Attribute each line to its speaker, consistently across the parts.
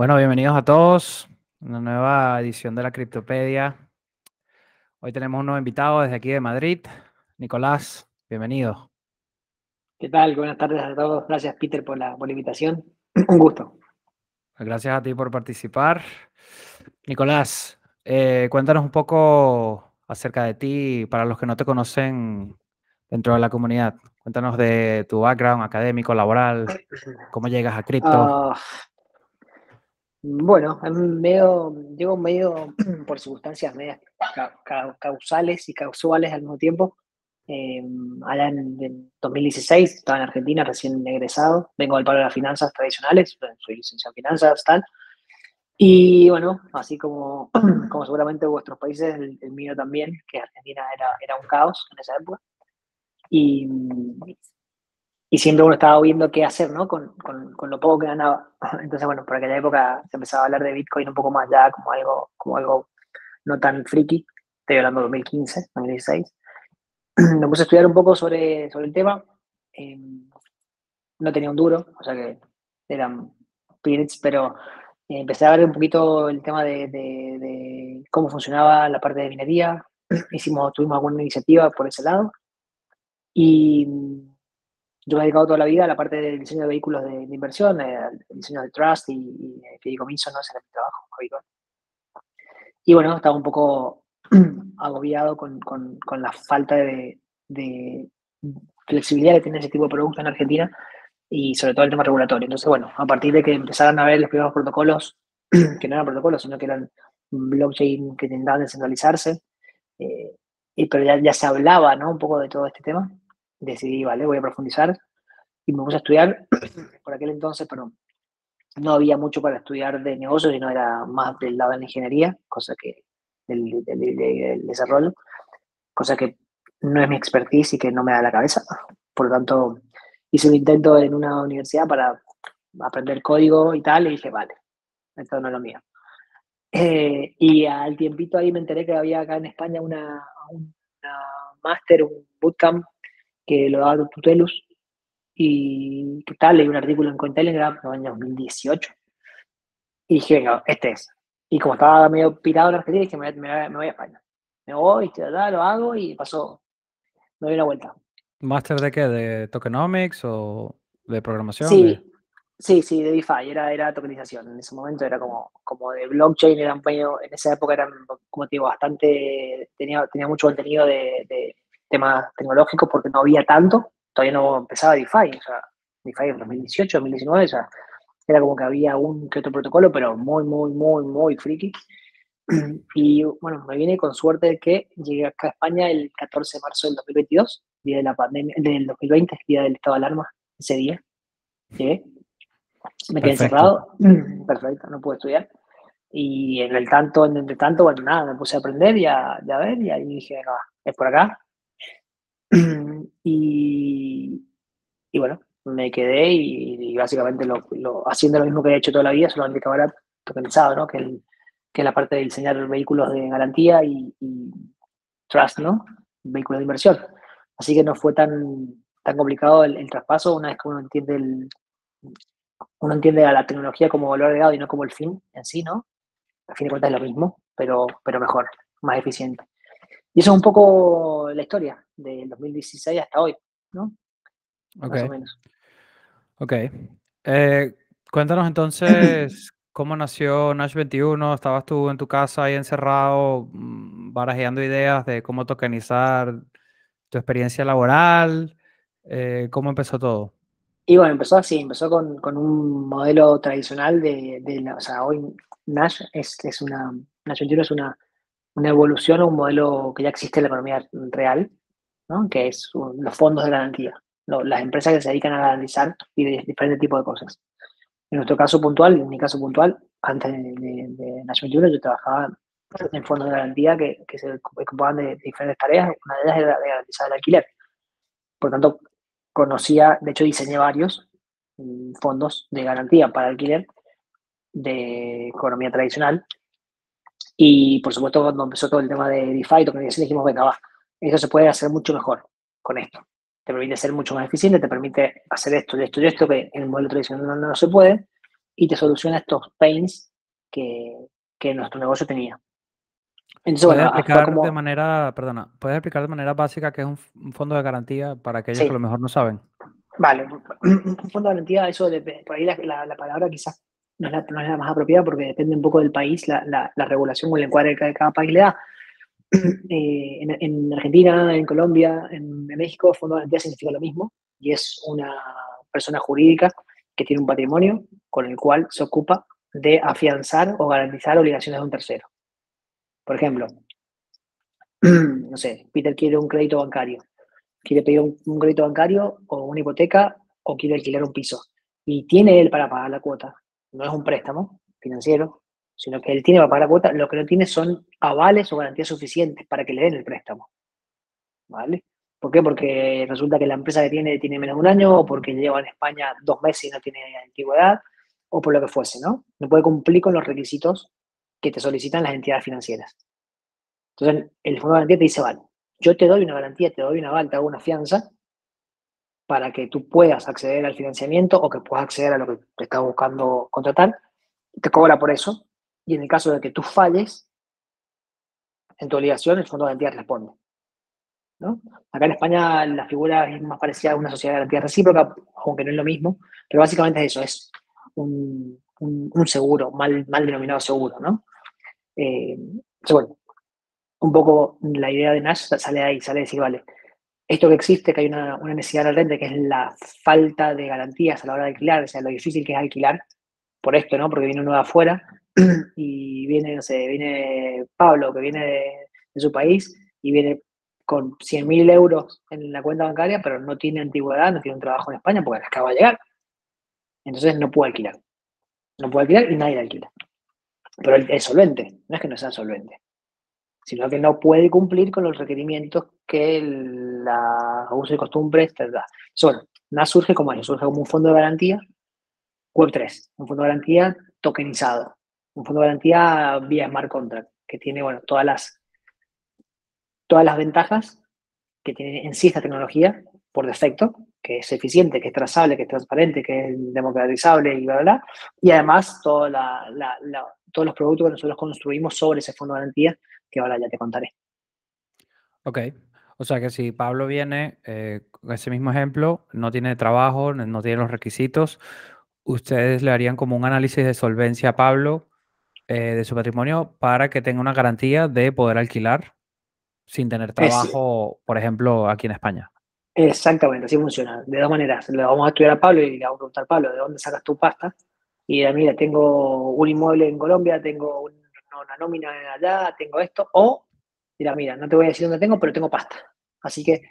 Speaker 1: Bueno, bienvenidos a todos. Una nueva edición de la Criptopedia. Hoy tenemos un nuevo invitado desde aquí de Madrid. Nicolás, bienvenido.
Speaker 2: ¿Qué tal? Buenas tardes a todos. Gracias, Peter, por la, por la invitación. Un gusto.
Speaker 1: Gracias a ti por participar. Nicolás, eh, cuéntanos un poco acerca de ti para los que no te conocen dentro de la comunidad. Cuéntanos de tu background académico, laboral, cómo llegas a cripto.
Speaker 2: Ah, bueno, medio, llego medio por circunstancias medias causales y causales al mismo tiempo. Eh, allá en, 2016 estaba en Argentina, recién egresado. Vengo del palo de las finanzas tradicionales, soy licenciado en finanzas, tal. Y bueno, así como, como seguramente vuestros países, el, mío también, que Argentina era, era un caos en esa época. Y, y siempre uno estaba viendo qué hacer, ¿no? Con, con, con, lo poco que ganaba. Entonces, bueno, por aquella época se empezaba a hablar de Bitcoin un poco más ya como algo, como algo no tan friki. Estoy hablando de 2015, 2016. Me puse a estudiar un poco sobre, sobre el tema. Em, no tenía un duro, o sea que eran periods, pero empecé a ver un poquito el tema de, de, de, cómo funcionaba la parte de minería. Hicimos, tuvimos alguna iniciativa por ese lado. Y yo me he dedicado toda la vida a la parte del diseño de vehículos de, inversión, eh, al diseño de trust y, y fideicomiso, ¿no? Era mi trabajo. Y bueno, estaba un poco agobiado con, con, con la falta de, de, flexibilidad que tiene ese tipo de productos en Argentina y sobre todo el tema regulatorio. Entonces, bueno, a partir de que empezaran a ver los primeros protocolos, que no eran protocolos, sino que eran blockchain que intentaban descentralizarse, eh, y, pero ya, ya se hablaba, ¿no? Un poco de todo este tema decidí, vale, voy a profundizar y me puse a estudiar por aquel entonces, pero no había mucho para estudiar de negocios, sino era más del lado de la ingeniería, cosa que del, desarrollo, cosa que no es mi expertise y que no me da la cabeza. Por lo tanto, hice un intento en una universidad para aprender código y tal, y dije, vale, esto no es lo mío. Eh, y al tiempito ahí me enteré que había acá en España una, una máster, un bootcamp que lo daba Tutelus. Y qué tal, leí un artículo en Cointelegraph en el año 2018. Y dije, venga, este es. Y como estaba medio pirado en Argentina, dije, me, me, me voy a España. Me voy, lo hago y pasó. Me doy una vuelta.
Speaker 1: ¿Máster de qué? ¿De tokenomics o de programación?
Speaker 2: Sí, sí, sí, de DeFi. Era, era tokenización. En ese momento era como, como de blockchain. Era un en esa época eran, como te digo, bastante. Tenía, tenía mucho contenido de, de temas tecnológicos porque no había tanto, todavía no empezaba DeFi, o sea, DeFi en 2018, 2019, o sea, era como que había un que otro protocolo, pero muy, muy, muy, muy friki. Y bueno, me viene con suerte de que llegué acá a España el 14 de marzo del 2022, día de la pandemia, del 2020, día del estado de alarma, ese día. Llegué, me quedé encerrado, perfecto, no pude estudiar. Y en el tanto, en el tanto, bueno, nada, me puse a aprender y a, a ver, y ahí dije, venga, es por acá, y, y, bueno, me quedé y, básicamente lo, haciendo lo mismo que he hecho toda la vida, solamente que ahora tokenizado, ¿no? Que, el, que es la parte de diseñar vehículos de garantía y, trust, ¿no? Vehículos de inversión. Así que no fue tan, tan complicado el, traspaso una vez que uno entiende el, uno entiende a la tecnología como valor agregado y no como el fin en sí, ¿no? A fin de cuentas es lo mismo, pero, pero mejor, más eficiente. Y eso es un poco la historia del 2016 hasta hoy, ¿no?
Speaker 1: Más o menos. Ok. Eh, cuéntanos entonces cómo nació Nash 21. ¿Estabas tú en tu casa ahí encerrado, mm, barajeando ideas de cómo tokenizar tu experiencia laboral? Eh, ¿Cómo empezó todo?
Speaker 2: Y bueno, empezó así, empezó con, con un modelo tradicional de, de, o sea, hoy Nash es, es una, Nash 21 es una una evolución a un modelo que ya existe en la economía real, ¿no? que es los fondos de garantía, las empresas que se dedican a garantizar y de diferentes tipos de cosas. En nuestro caso puntual, en mi caso puntual, antes de, de, de National yo trabajaba en fondos de garantía que, que se ocupaban de, diferentes tareas, una de ellas era de garantizar el alquiler. Por tanto, conocía, de hecho diseñé varios mm, fondos de garantía para alquiler de economía tradicional y por supuesto, cuando empezó todo el tema de DeFi, tokenización, dijimos, venga, va, eso se puede hacer mucho mejor con esto. Te permite ser mucho más eficiente, te permite hacer esto y esto y esto, que en el modelo tradicional no, se puede. y te soluciona estos pains que, que nuestro negocio tenía.
Speaker 1: Entonces, ¿Puedes explicar de manera, perdona, ¿puedes explicar de manera básica qué es un, fondo de garantía para aquellos que a lo mejor no saben?
Speaker 2: Vale, un fondo de garantía, eso de, por ahí la, la, palabra quizás no es, la, más apropiada porque depende un poco del país, la, la regulación o el encuadre que cada país le da. Eh, en, Argentina, en Colombia, en, México, fondo de garantía significa lo mismo y es una persona jurídica que tiene un patrimonio con el cual se ocupa de afianzar o garantizar obligaciones de un tercero. Por ejemplo, no sé, Peter quiere un crédito bancario, quiere pedir un, crédito bancario o una hipoteca o quiere alquilar un piso y tiene él para pagar la cuota. No es un préstamo financiero, sino que él tiene para pagar la cuota, lo que no tiene son avales o garantías suficientes para que le den el préstamo. ¿Vale? ¿Por qué? Porque resulta que la empresa que tiene tiene menos de un año, o porque lleva en España dos meses y no tiene antigüedad, o por lo que fuese, ¿no? No puede cumplir con los requisitos que te solicitan las entidades financieras. Entonces, el fondo de garantía te dice, vale, yo te doy una garantía, te doy una aval, te hago una fianza para que tú puedas acceder al financiamiento o que puedas acceder a lo que te está buscando contratar, te cobra por eso, y en el caso de que tú falles en tu obligación, el fondo de garantía responde. ¿no? Acá en España la figura es más parecida a una sociedad de garantía recíproca, aunque no es lo mismo, pero básicamente es eso, es un, un, seguro, mal, mal denominado seguro, ¿no? Eh, bueno, un poco la idea de Nash sale ahí, sale de decir, vale, esto que existe, que hay una, una necesidad latente, que es la falta de garantías a la hora de alquilar, o sea, lo difícil que es alquilar, por esto, ¿no? Porque viene uno de afuera y viene, no sé, viene Pablo, que viene de, de su país y viene con 100.000 euros en la cuenta bancaria, pero no tiene antigüedad, no tiene un trabajo en España porque acaba de llegar. Entonces no puede alquilar. No puede alquilar y nadie le alquila. Pero es solvente, no es que no sea solvente, sino que no puede cumplir con los requerimientos que la uso y costumbre da. Solo, nada surge como eso, surge como un fondo de garantía Web3, un fondo de garantía tokenizado, un fondo de garantía vía smart contract, que tiene bueno, todas, las, todas las ventajas que tiene en sí esta tecnología por defecto, que es eficiente, que es trazable, que es transparente, que es democratizable y bla, bla, bla. Y además todos los productos que nosotros construimos sobre ese fondo de garantía, que ahora ya te contaré.
Speaker 1: Ok. O sea que si Pablo viene, eh, con ese mismo ejemplo, no tiene trabajo, no tiene los requisitos, ustedes le harían como un análisis de solvencia a Pablo eh, de su patrimonio para que tenga una garantía de poder alquilar sin tener trabajo, por ejemplo, aquí en España.
Speaker 2: Exactamente, así funciona. De dos maneras. Le vamos a estudiar a Pablo y le vamos a preguntar a Pablo, ¿de dónde sacas tu pasta? Y mira, tengo un inmueble en Colombia, tengo una nómina allá, tengo esto. O, mira, mira, no te voy a decir dónde tengo, pero tengo pasta. Así que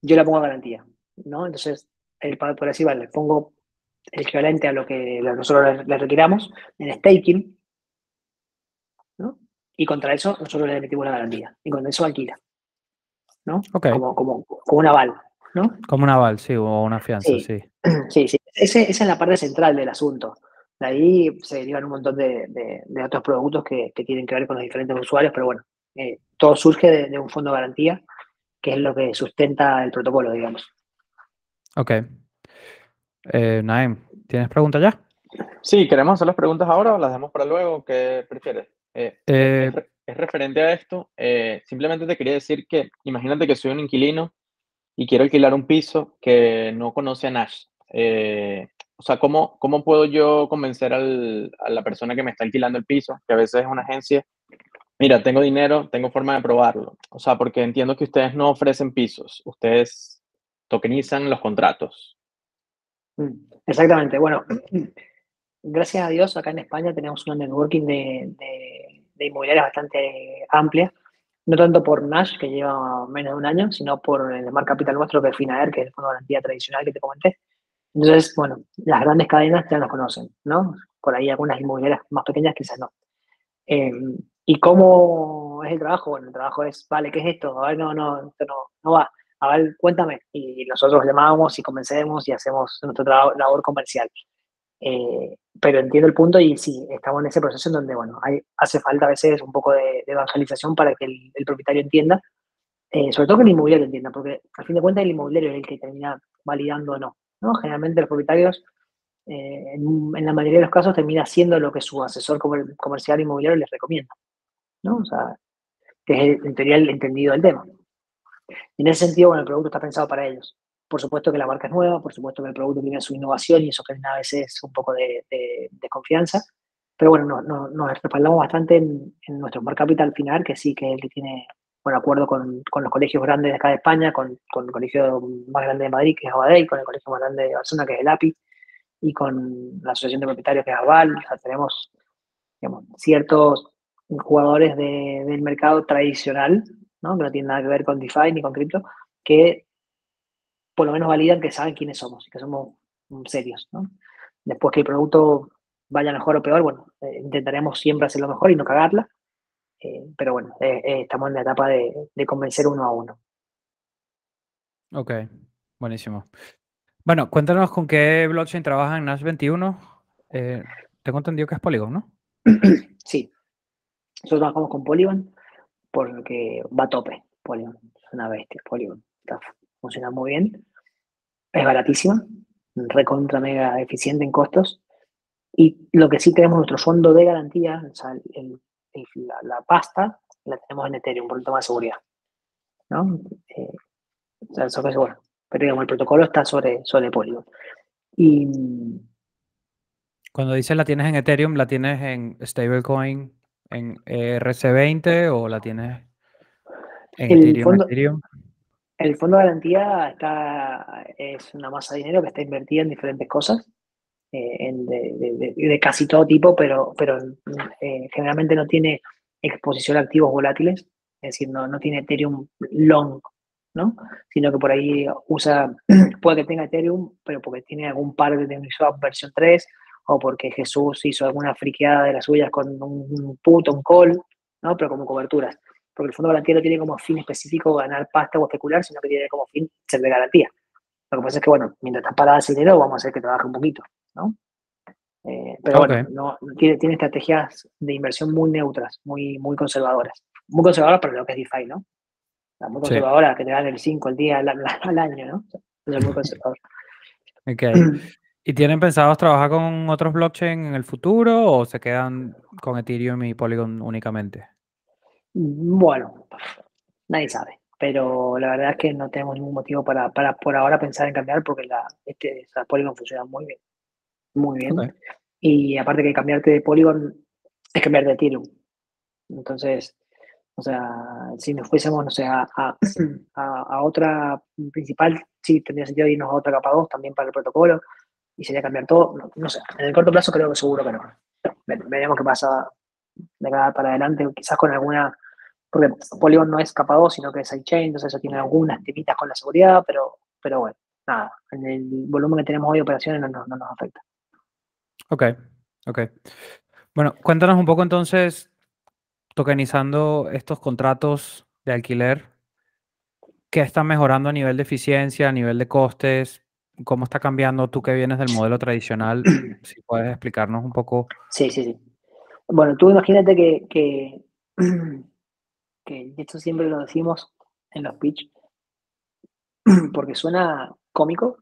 Speaker 2: yo la pongo a garantía, ¿no? Entonces, el Pablo por decir, vale, pongo el equivalente a lo que nosotros le, requiramos en staking, ¿no? Y contra eso nosotros le emitimos la garantía. Y con eso alquila. ¿no? Como, como, como un aval, ¿no?
Speaker 1: Como un aval, sí, o una fianza, sí.
Speaker 2: Sí, sí. esa es la parte central del asunto. De ahí se derivan un montón de, otros productos que, tienen que ver con los diferentes usuarios, pero bueno, eh, todo surge de, un fondo de garantía, que es lo que sustenta el protocolo, digamos.
Speaker 1: Ok. Eh, Naim, ¿tienes preguntas ya?
Speaker 3: Sí, ¿queremos hacer las preguntas ahora o las dejamos para luego? ¿Qué prefieres? Eh, eh es referente a esto, eh, simplemente te quería decir que imagínate que soy un inquilino y quiero alquilar un piso que no conoce a Nash. Eh, o sea, ¿cómo, ¿cómo puedo yo convencer al, a la persona que me está alquilando el piso, que a veces es una agencia? Mira, tengo dinero, tengo forma de probarlo. O sea, porque entiendo que ustedes no ofrecen pisos, ustedes tokenizan los contratos.
Speaker 2: Mm, exactamente. Bueno, gracias a Dios acá en España tenemos una networking de de inmobiliaria bastante amplia, no tanto por Nash, que lleva menos de un año, sino por el Smart Capital nuestro, que es Finaer, que es el fondo de garantía tradicional que te comenté. Entonces, bueno, las grandes cadenas ya nos conocen, ¿no? Por ahí algunas inmobiliarias más pequeñas quizás no. Em, ¿Y cómo es el trabajo? Bueno, el trabajo es, vale, ¿qué es esto? A ver, no, no, esto no, no va. A ver, cuéntame. Y nosotros llamamos y convencemos y hacemos nuestra labor comercial. Eh, pero entiendo el punto y sí, estamos en ese proceso en donde, bueno, hay, hace falta a veces un poco de, evangelización para que el, propietario entienda, eh, sobre todo que el inmobiliario entienda, porque al fin de cuentas el inmobiliario es el que termina validando o no, ¿no? Generalmente los propietarios eh, en, la mayoría de los casos termina haciendo lo que su asesor comercial inmobiliario les recomienda, ¿no? O sea, que es en teoría el entendido del tema. En ese sentido, bueno, el producto está pensado para ellos. Por supuesto que la marca es nueva, por supuesto que el producto tiene su innovación y eso que a veces es un poco de, confianza, pero bueno, no, nos respaldamos bastante en, nuestro Smart Capital final, que sí, que es el que tiene bueno, acuerdo con, con, los colegios grandes de acá de España, con, con, el colegio más grande de Madrid, que es Abadey, con el colegio más grande de Barcelona, que es el API, y con la asociación de propietarios, que es Aval. Tenemos digamos, ciertos jugadores de, del mercado tradicional, ¿no? que no tienen nada que ver con DeFi ni con cripto, que por lo menos validan que saben quiénes somos y que somos serios. ¿no? Después que el producto vaya mejor o peor, bueno, eh, intentaremos siempre hacerlo mejor y no cagarla. Eh, pero bueno, eh, estamos en la etapa de, de, convencer uno a uno.
Speaker 1: Ok, buenísimo. Bueno, cuéntanos con qué blockchain trabaja en Nash 21. tengo entendido que es Polygon, ¿no?
Speaker 2: Sí, nosotros trabajamos con Polygon porque va a tope. Polygon es una bestia. Polygon está, funciona muy bien. Es baratísima, recontra mega eficiente en costos. Y lo que sí tenemos nuestro fondo de garantía, o sea, la, pasta, la tenemos en Ethereum por un tema de seguridad. ¿no? Eh, o sea, eso es bueno. Pero digamos, el protocolo está sobre, sobre Polygon. Y.
Speaker 1: Cuando dices la tienes en Ethereum, ¿la tienes en stablecoin en RC20 o la tienes en
Speaker 2: el Ethereum, fondo, Ethereum? El fondo de garantía está, es una masa de dinero que está invertida en diferentes cosas, eh, de, casi todo tipo, pero, pero eh, generalmente no tiene exposición a activos volátiles, es decir, no, no tiene Ethereum long, ¿no? Sino que por ahí usa, puede que tenga Ethereum, pero porque tiene algún par de Uniswap versión 3 o porque Jesús hizo alguna friqueada de las suyas con un put, un call, ¿no? Pero como coberturas. Porque el fondo de garantía no tiene como fin específico ganar pasta o especular, sino que tiene como fin ser de garantía. Lo que pasa es que, bueno, mientras está parada ese dinero, vamos a hacer que trabaje un poquito, ¿no? Eh, pero bueno, no, tiene, tiene, estrategias de inversión muy neutras, muy, muy conservadoras. Muy conservadoras para lo que es DeFi, ¿no? muy conservadora, que te dan el 5 el día al, año, ¿no? Es muy conservador.
Speaker 1: Ok. ¿Y tienen pensados trabajar con otros blockchain en el futuro o se quedan con Ethereum y Polygon únicamente?
Speaker 2: Bueno, nadie sabe, pero la verdad es que no tenemos ningún motivo para, para por ahora pensar en cambiar porque la, este, Polygon funciona muy bien, muy bien. Y aparte que cambiarte de Polygon es cambiar de Ethereum. Entonces, o sea, si nos fuésemos, no sé, a, a, otra principal, sí tendría sentido irnos a otra capa 2 también para el protocolo y sería cambiar todo. No, sé, en el corto plazo creo que seguro que no. Veremos qué pasa de acá para adelante, quizás con alguna, porque Polygon no es capa 2, sino que es sidechain, entonces eso tiene algunas temitas con la seguridad, pero, pero bueno, nada, en el volumen que tenemos hoy de operaciones no, no, no nos afecta.
Speaker 1: Ok, ok. Bueno, cuéntanos un poco entonces, tokenizando estos contratos de alquiler, ¿qué están mejorando a nivel de eficiencia, a nivel de costes? cómo está cambiando tú que vienes del modelo tradicional, si puedes explicarnos un poco.
Speaker 2: Sí, sí, sí. Bueno, tú imagínate que, que, que esto siempre lo decimos en los pitch, porque suena cómico,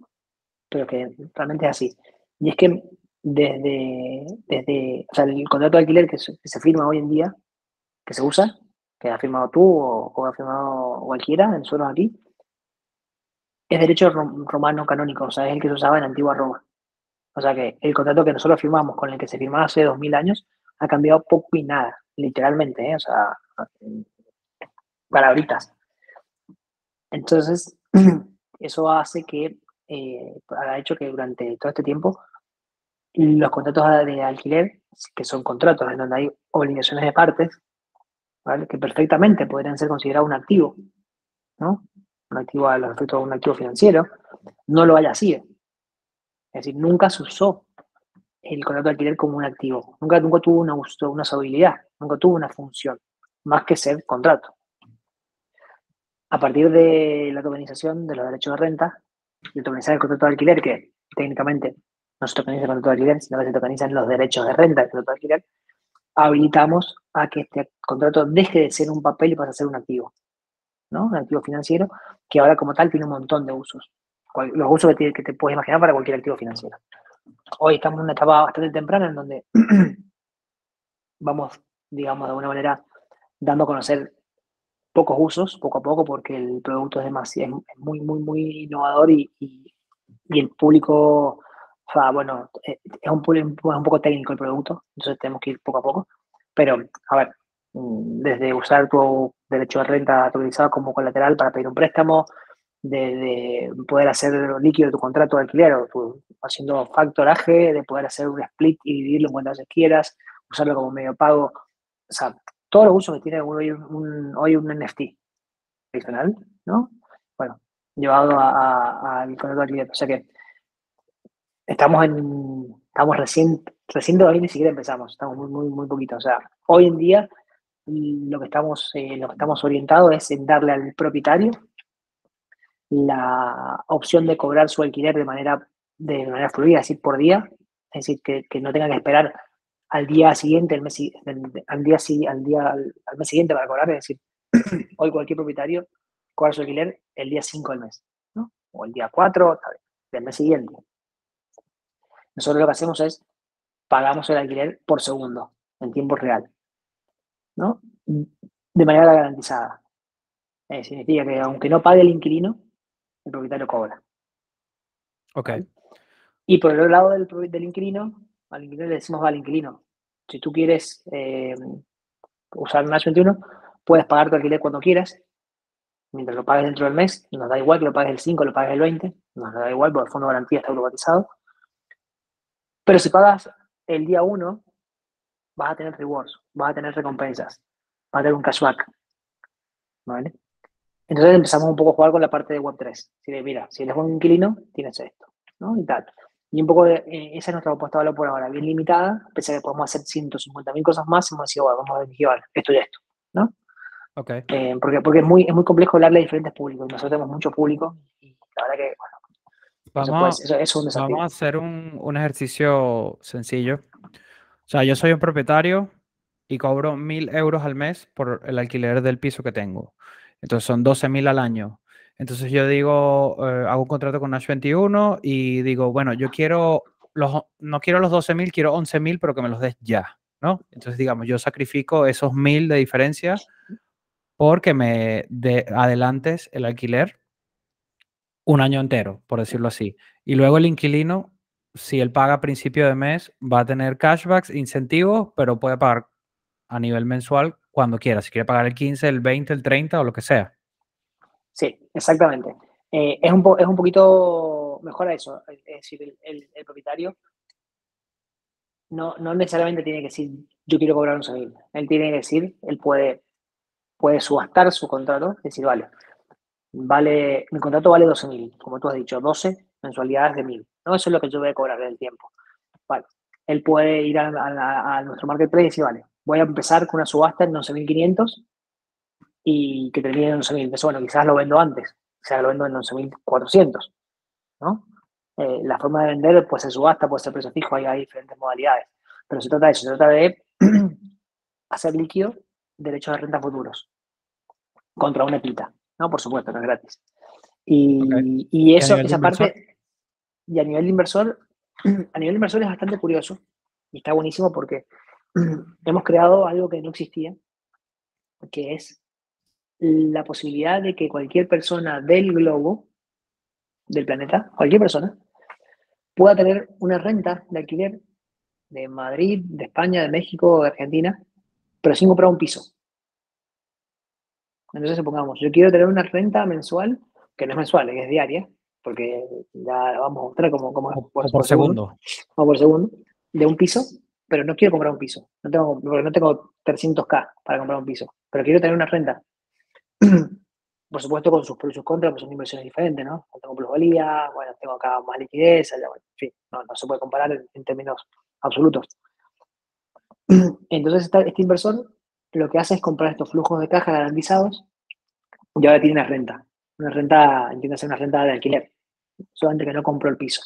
Speaker 2: pero que realmente es así. Y es que desde, desde el contrato de alquiler que se, firma hoy en día, que se usa, que has firmado tú o, o ha firmado cualquiera en nosotros aquí, es derecho romano canónico, o sea, es el que se usaba en antigua Roma. O sea que el contrato que nosotros firmamos con el que se firmaba hace dos mil años ha cambiado poco y nada, literalmente, ¿eh? o sea, palabritas. Entonces, eso hace que, eh, ha hecho que durante todo este tiempo los contratos de alquiler, que son contratos en donde hay obligaciones de partes, que perfectamente podrían ser considerados un activo, ¿no? un activo a efectos de un activo financiero, no lo haya sido. Es decir, nunca se usó el contrato de alquiler como un activo. Nunca, nunca tuvo una, una usabilidad, nunca tuvo una función, más que ser contrato. A partir de la tokenización de los derechos de renta, de tokenizar el contrato de alquiler, que técnicamente no se tokeniza el contrato de alquiler, sino que se tokenizan los derechos de renta del contrato de alquiler, habilitamos a que este contrato deje de ser un papel y pase a ser un activo. ¿no? Un activo financiero que ahora como tal tiene un montón de usos. Los usos que te, que te puedes imaginar para cualquier activo financiero. hoy estamos en una etapa bastante temprana en donde vamos, digamos, de alguna manera dando a conocer pocos usos, poco a poco, porque el producto es demasiado, es muy, muy, muy innovador y, y, el público, o sea, bueno, eh, es un, es un poco técnico el producto, entonces tenemos que ir poco a poco. Pero, a ver, mm, desde usar tu derecho de renta actualizado como colateral para pedir un préstamo, de, poder hacer líquido tu contrato de alquiler o tu, haciendo factoraje, de poder hacer un split y dividirlo en cuantas quieras, usarlo como medio pago. O sea, todos los usos que tiene hoy un, NFT adicional, ¿no? Bueno, llevado al de alquiler. O sea que estamos en, estamos recién, recién todavía ni siquiera empezamos, estamos muy, muy, muy poquito. O sea, hoy en día lo que estamos, eh, estamos orientados es en darle al propietario la opción de cobrar su alquiler de manera, de manera fluida, es decir, por día, es decir, que, que no tenga que esperar al día siguiente, el mes, al, día, al, día, al, mes siguiente para cobrar, es decir, hoy cualquier propietario cobra su alquiler el día 5 del mes, ¿no? o el día 4 del mes siguiente. Nosotros lo que hacemos es pagamos el alquiler por segundo, en tiempo real, ¿no? De manera garantizada. Eh, significa que aunque no pague el inquilino, el propietario cobra.
Speaker 1: Ok.
Speaker 2: Y por el otro lado del, del inquilino, al inquilino le decimos al inquilino, si tú quieres eh, usar un H21, puedes pagar tu alquiler cuando quieras, mientras lo pagues dentro del mes, nos da igual que lo pagues el 5, lo pagues el 20, nos da igual porque el fondo de garantía está automatizado. Pero si pagas el día 1, vas a tener rewards, vas a tener recompensas, vas a tener un cashback. ¿Vale? Entonces empezamos un poco a jugar con la parte de Web3. Si mira, si eres un inquilino, tienes esto, ¿no? Y tal. Y un poco de, eh, esa es nuestra propuesta de valor por ahora, bien limitada, pese a que podemos hacer 150.000 cosas más, hemos decidido, bueno, vamos a elegir esto y esto, ¿no?
Speaker 1: Ok.
Speaker 2: Eh, porque porque es, muy, es muy complejo hablarle a diferentes públicos. Nosotros tenemos mucho público y la verdad que,
Speaker 1: bueno, vamos, eso, es un. Vamos a hacer un, un ejercicio sencillo. O sea, yo soy un propietario y cobro mil euros al mes por el alquiler del piso que tengo. Entonces son 12 mil al año. Entonces yo digo, eh, hago un contrato con Nash 21 y digo, bueno, yo quiero, los, no quiero los 12 mil, quiero 11 mil, pero que me los des ya, ¿no? Entonces, digamos, yo sacrifico esos mil de diferencia porque me de, adelantes el alquiler un año entero, por decirlo así. Y luego el inquilino, si él paga a principio de mes, va a tener cashbacks, incentivos, pero puede pagar a nivel mensual cuando quiera, si quiere pagar el 15, el 20, el 30 o lo que sea.
Speaker 2: Sí, exactamente. Eh, es, un es un poquito mejor a eso. Es decir, el, propietario no, no, necesariamente tiene que decir yo quiero cobrar un mil. Él tiene que decir, él puede, puede subastar su contrato, decir, vale, vale, mi contrato vale 12 mil, como tú has dicho, 12 mensualidades de mil. ¿no? Eso es lo que yo voy a cobrar en el tiempo. Vale. Él puede ir a, a nuestro marketplace y decir, vale, voy a empezar con una subasta en 11.500 y que termine en 11.000. Bueno, quizás lo vendo antes, quizás lo vendo en 11.400, ¿no? Eh, la forma de vender puede ser subasta, puede ser precio fijo, hay, hay diferentes modalidades. Pero se trata de eso, se trata de hacer líquido derechos de renta futuros contra una pita, ¿no? Por supuesto, no es gratis. Y, y eso, esa parte, y a nivel de inversor, a nivel de inversor es bastante curioso y está buenísimo porque hemos creado algo que no existía, que es la posibilidad de que cualquier persona del globo, del planeta, cualquier persona, pueda tener una renta de alquiler de Madrid, de España, de México, de Argentina, pero sin comprar un piso. Entonces, supongamos, yo quiero tener una renta mensual, que no es mensual, es diaria, porque ya vamos a mostrar cómo,
Speaker 1: cómo por, por, segundo.
Speaker 2: O por segundo, de un piso pero no quiero comprar un piso. No tengo, porque no tengo 300k para comprar un piso, pero quiero tener una renta. Por supuesto, con sus pros y sus contras, pues son inversiones diferentes, ¿no? Tengo plusvalía, bueno, tengo acá más liquidez, allá, en fin, no, se puede comparar en, términos absolutos. Entonces, este inversor lo que hace es comprar estos flujos de caja garantizados y ahora tiene una renta. Una renta, entiende una renta de alquiler, solamente que no compró el piso.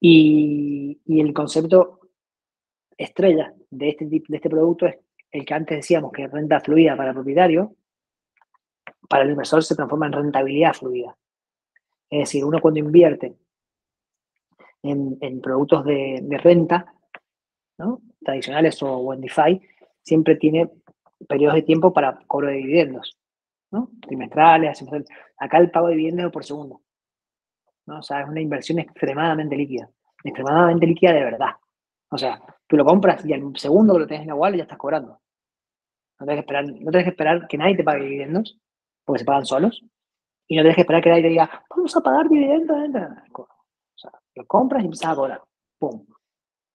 Speaker 2: Y, y el concepto estrella de este, de este producto es el que antes decíamos que renta fluida para el propietario, para el inversor se transforma en rentabilidad fluida. Es decir, uno cuando invierte en, productos de, renta, tradicionales o, en DeFi, siempre tiene periodos de tiempo para cobro de dividendos, ¿no? trimestrales, acá el pago de dividendos por segundo. ¿no? O sea, es una inversión extremadamente líquida, extremadamente líquida de verdad. O sea, tú lo compras y al segundo que lo tienes en la wallet ya estás cobrando. No tienes que esperar, no tienes que, esperar que nadie te pague dividendos, porque se pagan solos. Y no tienes que esperar que nadie te diga, vamos a pagar dividendos. O sea, lo compras y empiezas a cobrar. ¡Pum!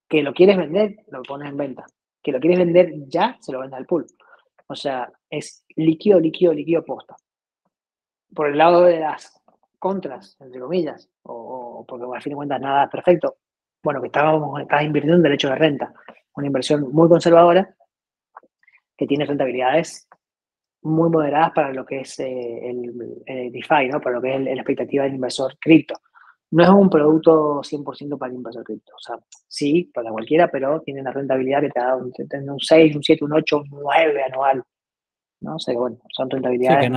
Speaker 2: Que lo quieres vender, lo pones en venta. Que lo quieres vender ya, se lo vendes al pool. O sea, es líquido, líquido, líquido posta. Por el lado de las contras, entre comillas, o, porque al fin de cuentas nada perfecto, bueno, que estábamos, estás invirtiendo en derecho de renta, una inversión muy conservadora que tiene rentabilidades muy moderadas para lo que es eh, el, DeFi, ¿no? Para lo que es la expectativa del inversor cripto. No es un producto 100% para el inversor cripto. O sea, sí, para cualquiera, pero tiene una rentabilidad que te da un, 6, un 7, un 8, un 9 anual. ¿no? O sea, bueno, son rentabilidades
Speaker 1: sí,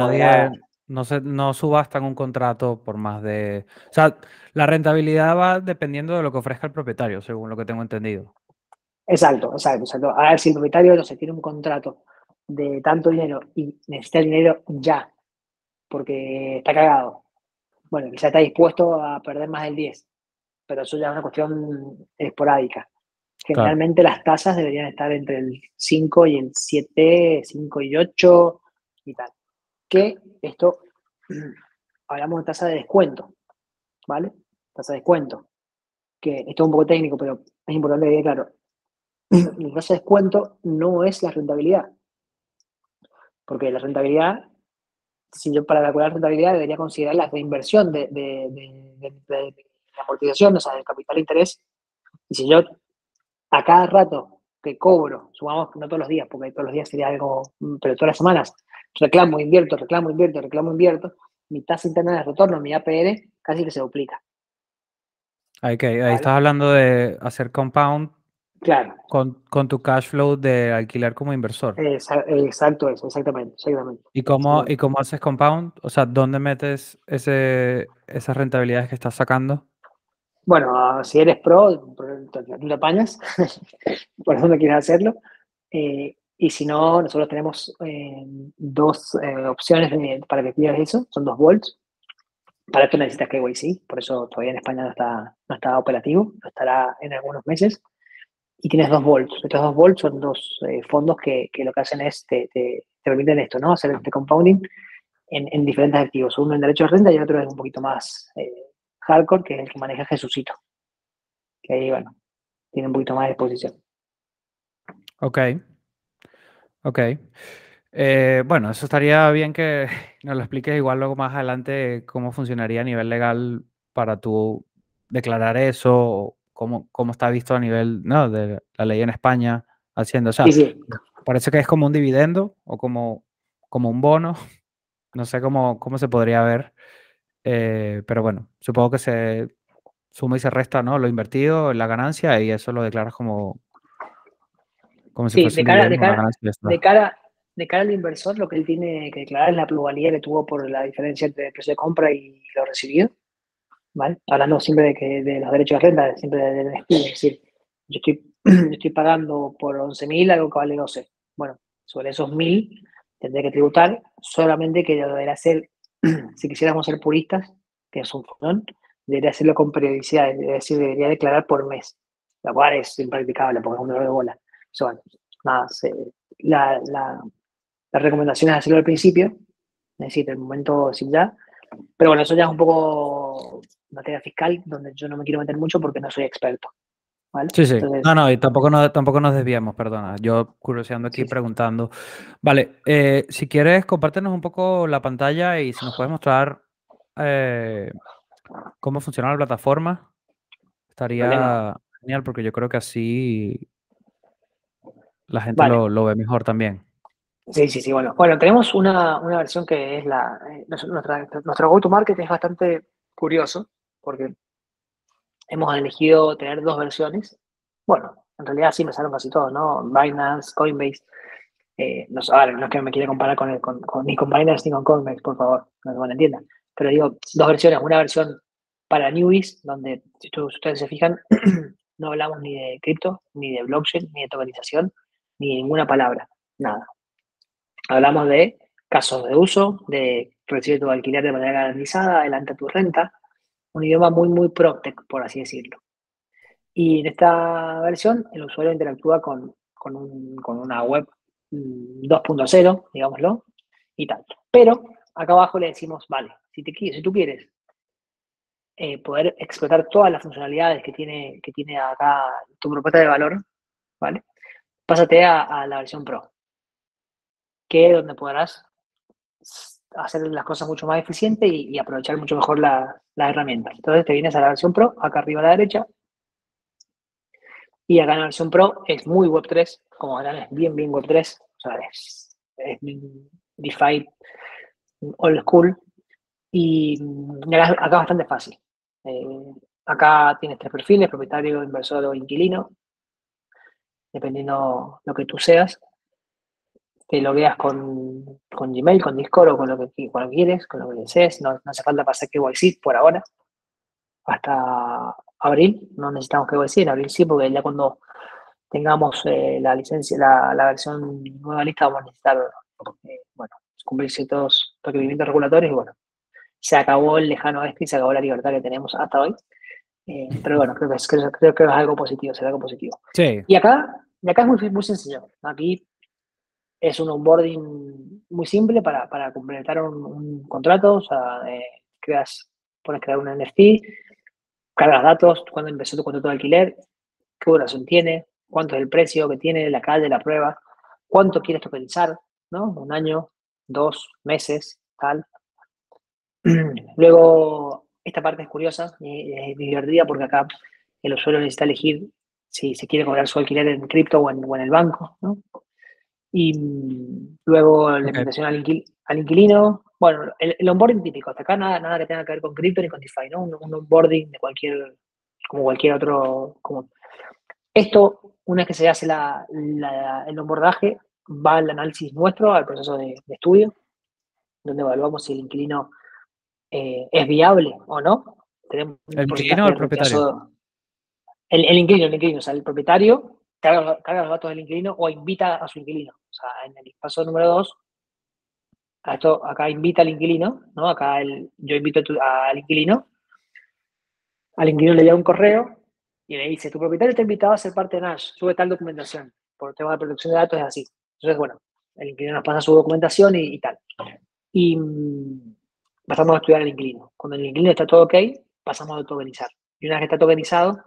Speaker 1: no, se, no subastan un contrato por más de... O sea, la rentabilidad va dependiendo de lo que ofrezca el propietario, según lo que tengo entendido.
Speaker 2: Exacto, exacto, exacto. A ver, si el propietario no se tiene un contrato de tanto dinero y necesita el dinero ya, porque está cagado, bueno, quizá está dispuesto a perder más del 10, pero eso ya es una cuestión esporádica. Generalmente las tasas deberían estar entre el 5 y el 7, 5 y 8 y tal que esto, hablamos de tasa de descuento, ¿vale? Tasa de descuento, que esto es un poco técnico, pero es importante que quede claro. La tasa de descuento no es la rentabilidad, porque la rentabilidad, si yo para calcular la rentabilidad debería considerar la reinversión de, de, amortización, o sea, del capital de interés, y si yo a cada rato que cobro, sumamos no todos los días, porque todos los días sería algo, pero todas las semanas, reclamo, invierto, reclamo, invierto, reclamo, invierto, mi tasa interna de retorno, mi APR, casi que se duplica.
Speaker 1: ahí estás hablando de hacer compound
Speaker 2: claro.
Speaker 1: con, con, tu cash flow de alquiler como inversor.
Speaker 2: exacto eso, exactamente, exactamente.
Speaker 1: ¿Y cómo, ¿Y cómo haces compound? O sea, ¿dónde metes ese, esas rentabilidades que estás sacando?
Speaker 2: Bueno, si eres pro, tú te apañas, por eso no quieres hacerlo. Eh, y si no, nosotros tenemos eh, dos eh, opciones para que pidas eso, son dos volts. Para esto necesitas KYC, por eso todavía en España no está, no está operativo, no estará en algunos meses. Y tienes dos volts. Estos dos volts son dos eh, fondos que, que, lo que hacen es te, te, permiten esto, ¿no? Hacer este compounding en, en, diferentes activos. Uno en derecho de renta y otro es un poquito más hardcore, que es el que maneja Jesucito. Que ahí, bueno, tiene un poquito más de exposición.
Speaker 1: Ok. Ok. Eh, bueno, eso estaría bien que nos lo expliques igual luego más adelante cómo funcionaría a nivel legal para tú declarar eso, cómo, cómo está visto a nivel ¿no? de la ley en España haciendo. O sea, parece que es como un dividendo o como, como un bono. No sé cómo, cómo se podría ver. Eh, pero bueno, supongo que se suma y se resta ¿no? lo invertido, la ganancia, y eso lo declaras como,
Speaker 2: sí, de cara, de, cara, de, cara, al inversor, lo que él tiene que declarar es la pluralidad que tuvo por la diferencia entre el precio de compra y lo recibido. ¿Vale? Hablando siempre de, que, de los derechos de renta, siempre del despido. Es decir, yo estoy, estoy pagando por 11.000 algo que vale 12. Bueno, sobre esos 1.000 tendré que tributar, solamente que yo debería hacer, si quisiéramos ser puristas, que es un fondón, debería hacerlo con periodicidad, es decir, debería declarar por mes, lo cual es impracticable porque es un dolor de bola bueno, nada, la, la, recomendación es hacerlo al principio, es decir, el momento sin ya. Pero bueno, eso ya es un poco materia fiscal, donde yo no me quiero meter mucho porque no soy experto. ¿vale?
Speaker 1: Sí, sí. no, no, y tampoco, no, tampoco nos desviamos, perdona. Yo curioseando aquí preguntando. Vale, eh, si quieres, compártenos un poco la pantalla y si nos puedes mostrar eh, cómo funciona la plataforma, estaría genial porque yo creo que así la gente lo, ve mejor también.
Speaker 2: Sí, sí, sí. Bueno, bueno tenemos una, versión que es la. Eh, nuestra, nuestro go-to-market es bastante curioso porque hemos elegido tener dos versiones. Bueno, en realidad sí me salen casi todos, ¿no? Binance, Coinbase. Eh, no, no es que me quiera comparar con, ni con Binance ni con Coinbase, por favor, no se entiendan. Pero digo, dos versiones. Una versión para newbies, donde si ustedes se fijan, no hablamos ni de cripto, ni de blockchain, ni de tokenización, ni de ninguna palabra, nada. Hablamos de casos de uso, de recibir tu alquiler de manera garantizada, adelanta tu renta, un idioma muy, muy protect, por así decirlo. Y en esta versión, el usuario interactúa con, con, una web 2.0, mm, digámoslo, y tal. Pero acá abajo le decimos, vale, si, te, si tú quieres eh, poder explotar todas las funcionalidades que tiene, que tiene acá tu propuesta de valor, ¿vale? Pásate a, la versión Pro, que es donde podrás hacer las cosas mucho más eficientes y, aprovechar mucho mejor las la herramientas. Entonces te vienes a la versión Pro, acá arriba a la derecha, y acá en la versión Pro es muy Web3, como verán es bien, bien Web3, o es, es DeFi old school, y acá, acá es bastante fácil. Eh, acá tienes tres perfiles, propietario, inversor o inquilino, dependiendo lo que tú seas. Te logueas con, con Gmail, con Discord o con lo que, con quieres, con lo que desees. No, no hace falta pasar KYC por ahora. Hasta abril no necesitamos KYC, en abril sí, porque ya cuando tengamos eh, la licencia, la, la, versión nueva lista vamos a necesitar, eh, bueno, cumplir ciertos requerimientos regulatorios y bueno, se acabó el lejano oeste y se acabó la libertad que tenemos hasta hoy. Eh, pero bueno, creo que, es, creo, que es algo positivo, será algo positivo.
Speaker 1: Sí.
Speaker 2: Y acá, y acá es muy, muy sencillo. Aquí es un onboarding muy simple para, para completar un, contrato, o sea, eh, pones crear un NFT, cargas datos, cuándo empezó tu contrato de alquiler, qué duración tiene, cuánto es el precio que tiene la calle, la prueba, cuánto quieres tokenizar, ¿no? Un año, dos meses, tal. Luego, esta parte es curiosa y es divertida porque acá el usuario necesita elegir si se quiere cobrar su alquiler en cripto o en, el banco, ¿no? Y luego la invitación al, inquilino. Bueno, el, onboarding típico, hasta acá nada, nada que tenga que ver con cripto ni con DeFi, ¿no? Un, onboarding de cualquier, como cualquier otro. Como... Esto, una vez que se hace la, el onboardaje, va al análisis nuestro, al proceso de, de estudio, donde evaluamos si el inquilino eh, es viable o no.
Speaker 1: Tenemos ¿El inquilino o el propietario?
Speaker 2: El, el, inquilino, el inquilino, o sea, el propietario carga, los datos del inquilino o invita a su inquilino. O sea, en el paso número dos, esto, acá invita al inquilino, ¿no? Acá el, yo invito al inquilino, al inquilino le llega un correo y le dice, tu propietario te ha invitado a ser parte de Nash, sube tal documentación, por el tema de protección de datos es así. Entonces, bueno, el inquilino nos pasa su documentación y, tal. Y, pasamos a estudiar el inquilino. Cuando el inquilino está todo ok, pasamos a tokenizar. Y una vez que está tokenizado,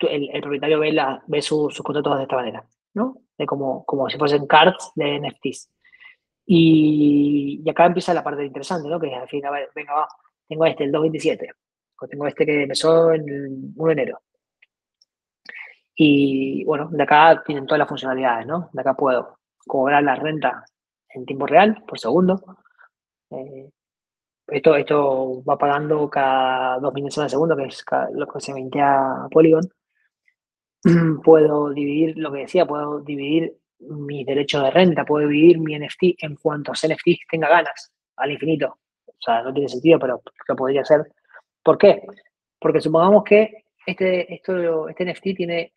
Speaker 2: el, propietario ve, la, ve sus contratos de esta manera, ¿no? De como, como si fuesen cards de NFTs. Y, acá empieza la parte interesante, ¿no? Que al fin, a ver, venga, va, tengo este, el 227, o tengo este que empezó en el 1 de enero. Y bueno, de acá tienen todas las funcionalidades, ¿no? De acá puedo cobrar la renta en tiempo real, por segundo, eh, esto, esto va pagando cada dos minutos de segundo, que es lo que se a Polygon. Puedo dividir, lo que decía, puedo dividir mis derechos de renta, puedo dividir mi NFT en cuantos NFTs tenga ganas, al infinito. O sea, no tiene sentido, pero lo podría hacer. ¿Por qué? Porque supongamos que este, esto, este NFT tiene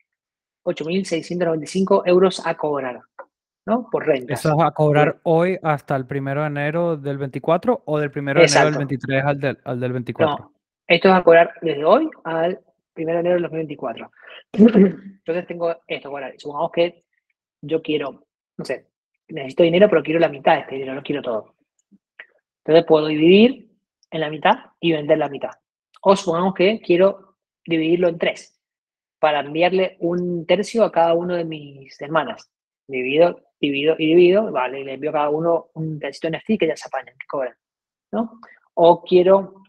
Speaker 2: 8.695 euros a cobrar. Por renta.
Speaker 1: ¿Eso va a cobrar hoy hasta el primero de enero del 24 o del primero de enero del 23 al del, al del 24? No,
Speaker 2: esto va a cobrar desde hoy al primero de enero del 2024. Entonces tengo esto, bueno, supongamos que yo quiero, no sé, necesito dinero, pero quiero la mitad de este dinero, no quiero todo. Entonces puedo dividir en la mitad y vender la mitad. O supongamos que quiero dividirlo en tres para enviarle un tercio a cada uno de mis hermanas. Divido divido y divido, vale, le envío a cada uno un pedacito NFT que ya se apañan, que cobran, ¿no? O quiero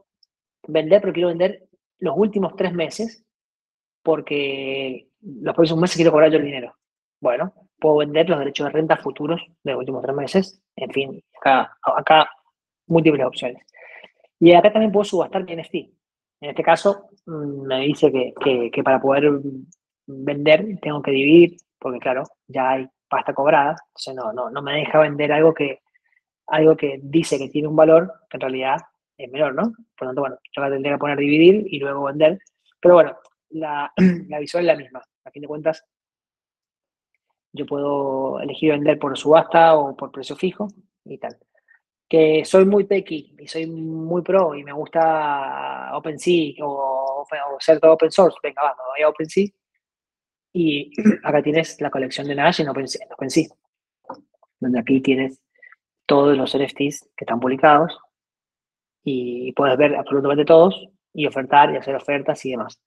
Speaker 2: vender, pero quiero vender los últimos tres meses porque los próximos meses quiero cobrar yo el dinero. Bueno, puedo vender los derechos de renta futuros de los últimos tres meses. En fin, acá, acá múltiples opciones. Y acá también puedo subastar mi NFT. En este caso, mm, me dice que, que, para poder vender tengo que dividir, porque claro, ya hay pasta cobrada, no, no, no me deja vender algo que, algo que dice que tiene un valor, que en realidad es menor, ¿no? Por lo tanto, bueno, yo la tendría que poner dividir y luego vender. Pero bueno, la, la visual es la misma. A fin de cuentas, yo puedo elegir vender por subasta o por precio fijo y tal. Que soy muy techy y soy muy pro y me gusta OpenSea o, o ser todo open source. Venga, vamos, voy a OpenSea. Y acá tienes la colección de Nash en OpenSea, OpenSea, donde aquí tienes todos los NFTs que están publicados y puedes ver absolutamente todos y ofertar y hacer ofertas y demás.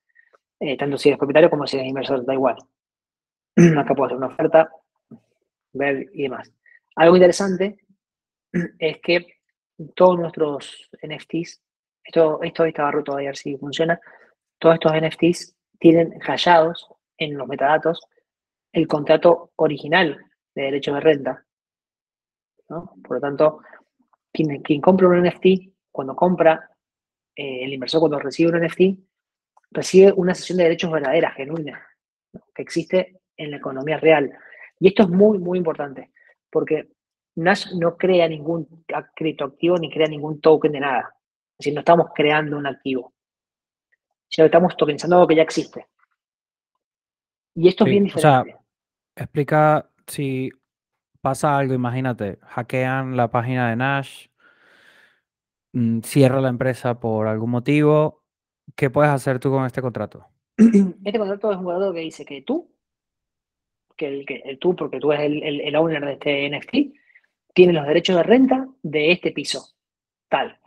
Speaker 2: Eh, tanto si eres propietario como si eres inversor, da igual. Acá puedo hacer una oferta, ver y demás. Algo interesante es que todos nuestros NFTs, esto, esto estaba roto a ver si funciona, todos estos NFTs tienen hallados en los metadatos el contrato original de derechos de renta. Por lo tanto, quien, quien compra un NFT, cuando compra, eh, el inversor cuando recibe un NFT, recibe una sesión de derechos verdadera, genuina, que existe en la economía real. Y esto es muy, muy importante, porque Nash no crea ningún criptoactivo ni crea ningún token de nada. Es decir, no estamos creando un activo, sino que estamos tokenizando algo que ya existe. Y esto es bien diferente.
Speaker 1: O sea, explica si pasa algo, imagínate, hackean la página de Nash, mm, cierra la empresa por algún motivo, ¿qué puedes hacer tú con este contrato?
Speaker 2: Este contrato es un contrato que dice que tú que el, tú, porque tú eres el, owner de este NFT, tiene los derechos de renta de este piso, tal,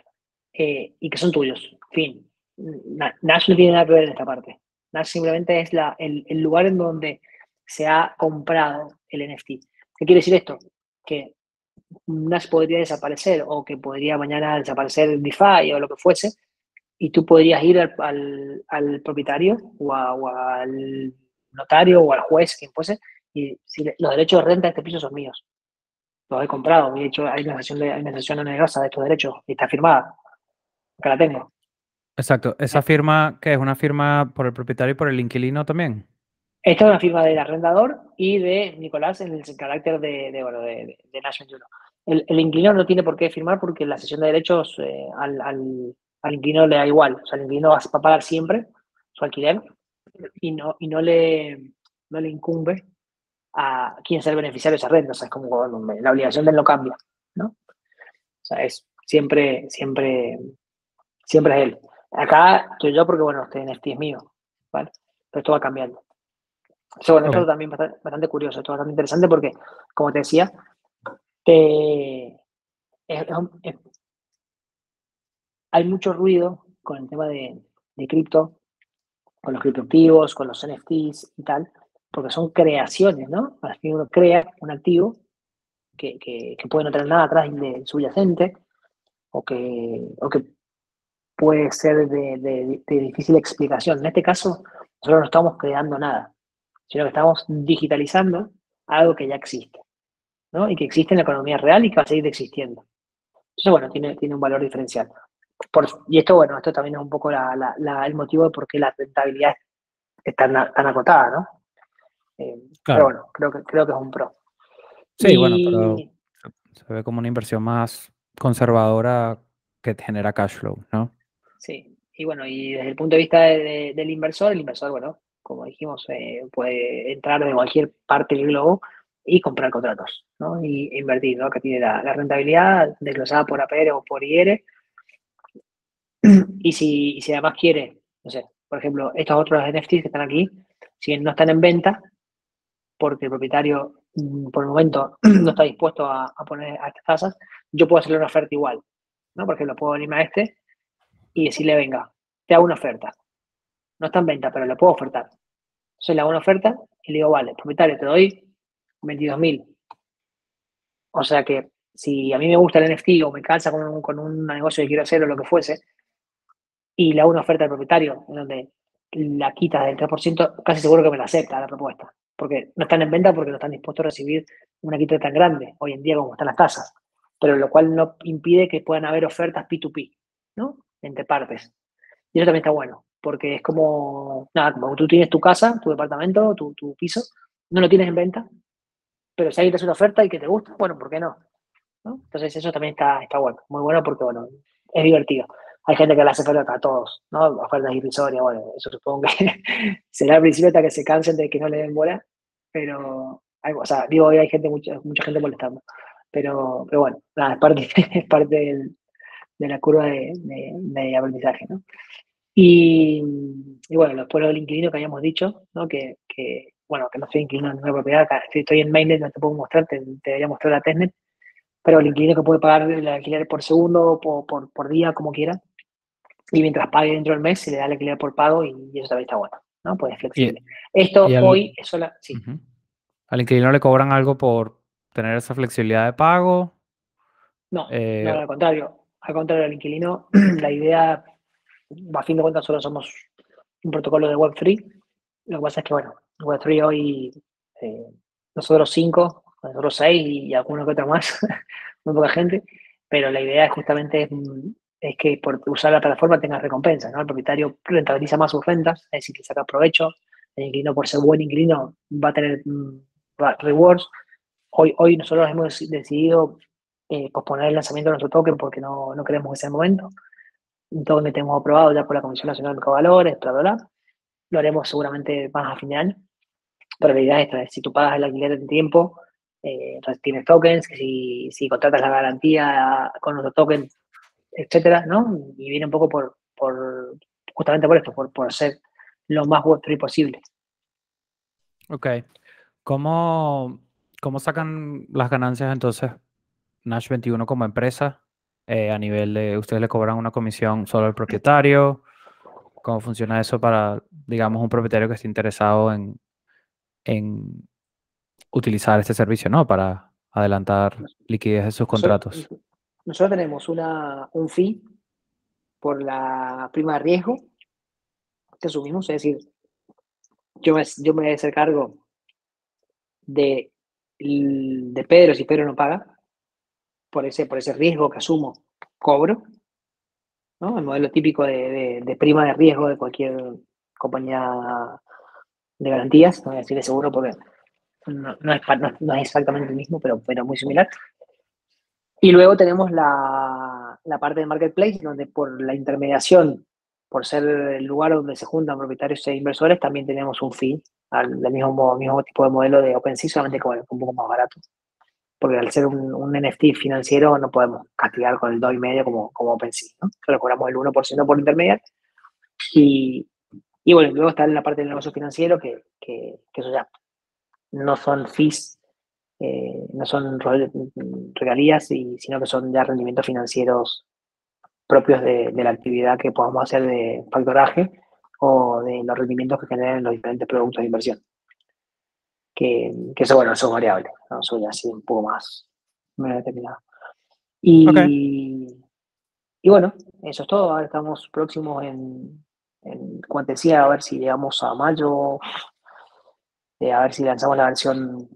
Speaker 2: eh, y que son tuyos. Fin. Nash no tiene nada que ver en esta parte. Nash simplemente es la, el, lugar en donde se ha comprado el NFT. ¿Qué quiere decir esto? Que Nash podría desaparecer o que podría mañana desaparecer DeFi o lo que fuese, y tú podrías ir al, al, propietario o, o, al notario o al juez, quien fuese, y si los derechos de renta de este piso son míos. Los he comprado. De hecho, hay una sesión, de, hay una de estos derechos y está firmada. Acá la tengo.
Speaker 1: Exacto. ¿Esa firma qué es? ¿Una firma por el propietario y por el inquilino también?
Speaker 2: Esta es una firma del arrendador y de Nicolás en el carácter de, de, bueno, de, de Nash El, el, inquilino no tiene por qué firmar porque la sesión de derechos eh, al, al, inquilino le da igual. O sea, el inquilino va a pagar siempre su alquiler y no, y no, le, no le incumbe a quién es el beneficiario de esa renta. O sea, es como la obligación del no cambia, ¿no? O sea, es siempre, siempre, siempre es él. Acá estoy yo porque, bueno, este NFT es mío, ¿vale? Pero esto va cambiando. Eso, bueno, esto también es bastante, curioso, esto es bastante interesante porque, como te decía, hay mucho ruido con el tema de, de cripto, con los criptoactivos, con los NFTs y tal, porque son creaciones, ¿no? que uno crea un activo que, puede no tener nada atrás de subyacente o que, o que puede ser de, difícil explicación. En este caso, nosotros no estamos creando nada, sino que estamos digitalizando algo que ya existe, ¿no? Y que existe en la economía real y que va a seguir existiendo. Entonces, bueno, tiene, tiene un valor diferencial. y esto, bueno, esto también es un poco el motivo de por qué la rentabilidad está tan, tan acotada, ¿no? Eh, pero bueno, creo que, creo que es un pro.
Speaker 1: Sí, bueno, pero se ve como una inversión más conservadora que genera cash flow, ¿no?
Speaker 2: Sí, y bueno, y desde el punto de vista del inversor, el inversor, bueno, como dijimos, eh, puede entrar de cualquier parte del globo y comprar contratos, ¿no? Y invertir, ¿no? Que tiene la, rentabilidad desglosada por APR o por IR. Y si, además quiere, no sé, por ejemplo, estos otros NFTs que están aquí, si no están en venta, porque el propietario mm, por el momento no está dispuesto a, poner a estas tasas, yo puedo hacerle una oferta igual, ¿no? Porque lo puedo venirme a este y decirle, venga, te hago una oferta. No está en venta, pero le puedo ofertar. Entonces le hago una oferta y le digo, vale, propietario, te doy 22.000. O sea que si a mí me gusta el NFT o me calza con un, con un negocio que quiero hacer o lo que fuese, y le hago una oferta al propietario en donde la quita del 3%, casi seguro que me la acepta la propuesta porque no están en venta porque no están dispuestos a recibir una quita tan grande hoy en día como están las tasas, pero lo cual no impide que puedan haber ofertas P2P, ¿no? Entre partes. Y eso también está bueno, porque es como, nada, como tú tienes tu casa, tu departamento, tu, tu piso, no lo tienes en venta, pero si alguien te hace una oferta y que te gusta, bueno, ¿por qué no? Entonces eso también está, está bueno, muy bueno porque, bueno, es divertido. Hay gente que le hace oferta a todos, ¿no? Ofertas irrisorias, bueno, eso supongo que será al principio hasta que se cansen de que no le den bola, pero, o sea, digo, hoy hay gente, mucha, mucha gente molestando, pero, pero bueno, nada, es parte, es parte de la curva de, de, aprendizaje, ¿no? Y, y, bueno, después lo del inquilino que habíamos dicho, ¿no? Que, que bueno, que no soy inquilino en una propiedad, si estoy en mainnet no te puedo mostrar, te, te debería mostrar la testnet, pero el inquilino que puede pagar el alquiler por segundo, por, por, por día, como quiera, y mientras pague dentro del mes se le da el alquiler por pago y, eso también está bueno, ¿no? Pues es flexible. Esto hoy es sí.
Speaker 1: ¿Al inquilino le cobran algo por tener esa flexibilidad de pago?
Speaker 2: No, eh, no al contrario. Al contrario, al inquilino, la idea, a fin de cuentas, solo somos un protocolo de Web3. Lo que pasa es que, bueno, Web3 hoy, eh, nosotros cinco, nosotros seis y algunos que otro más, muy poca gente, pero la idea es justamente es, que por usar la plataforma tengas recompensa, ¿no? El propietario rentabiliza más sus rentas, es decir, que saca provecho, el inquilino por ser buen inquilino va a tener mm, rewards. Hoy, hoy nosotros hemos decidido eh, posponer el lanzamiento de nuestro token porque no, no creemos que sea el momento. Que tenemos aprobado ya por la Comisión Nacional de Valores, bla, bla, Lo haremos seguramente más a fin de año. Pero la idea es si tú pagas el alquiler en tiempo, eh, tienes tokens, si, si contratas la garantía con nuestro token, etcétera, ¿no? Y viene un poco por, por justamente por esto, por, por hacer lo más Web3 posible.
Speaker 1: Ok. ¿Cómo, ¿Cómo sacan las ganancias entonces Nash 21 como empresa? Eh, a nivel de, ¿ustedes le cobran una comisión solo al propietario? ¿Cómo funciona eso para, digamos, un propietario que esté interesado en, en utilizar este servicio, ¿no? Para adelantar liquidez de sus contratos.
Speaker 2: Nosotros, tenemos una, un fee por la prima de riesgo que asumimos, es decir, yo me, yo me voy a hacer cargo de, de Pedro si Pedro no paga, por ese, por ese riesgo que asumo, cobro, ¿no? El modelo típico de, de, prima de riesgo de cualquier compañía de garantías, no voy a decir de seguro porque no, es, no, es, exactamente el mismo, pero, pero muy similar. Y luego tenemos la, la, parte de marketplace, donde por la intermediación, por ser el lugar donde se juntan propietarios e inversores, también tenemos un fee al del mismo, mismo tipo de modelo de OpenSea, solamente con un poco más barato. Porque al ser un, un NFT financiero no podemos castigar con el 2,5 como, como OpenSea, ¿no? Solo cobramos el 1% por intermediar. Y, y bueno, luego está la parte del negocio financiero, que, que, que eso ya no son fees, eh, no son regalías, y, sino que son ya rendimientos financieros propios de, la actividad que podamos hacer de factoraje o de los rendimientos que generan los diferentes productos de inversión. Que, eso, bueno, eso es variable, ¿no? eso ya así un poco más, determinado. Y, y bueno, eso es todo. Ahora estamos próximos en, en, como te decía, a ver si llegamos a mayo, eh, a ver si lanzamos la versión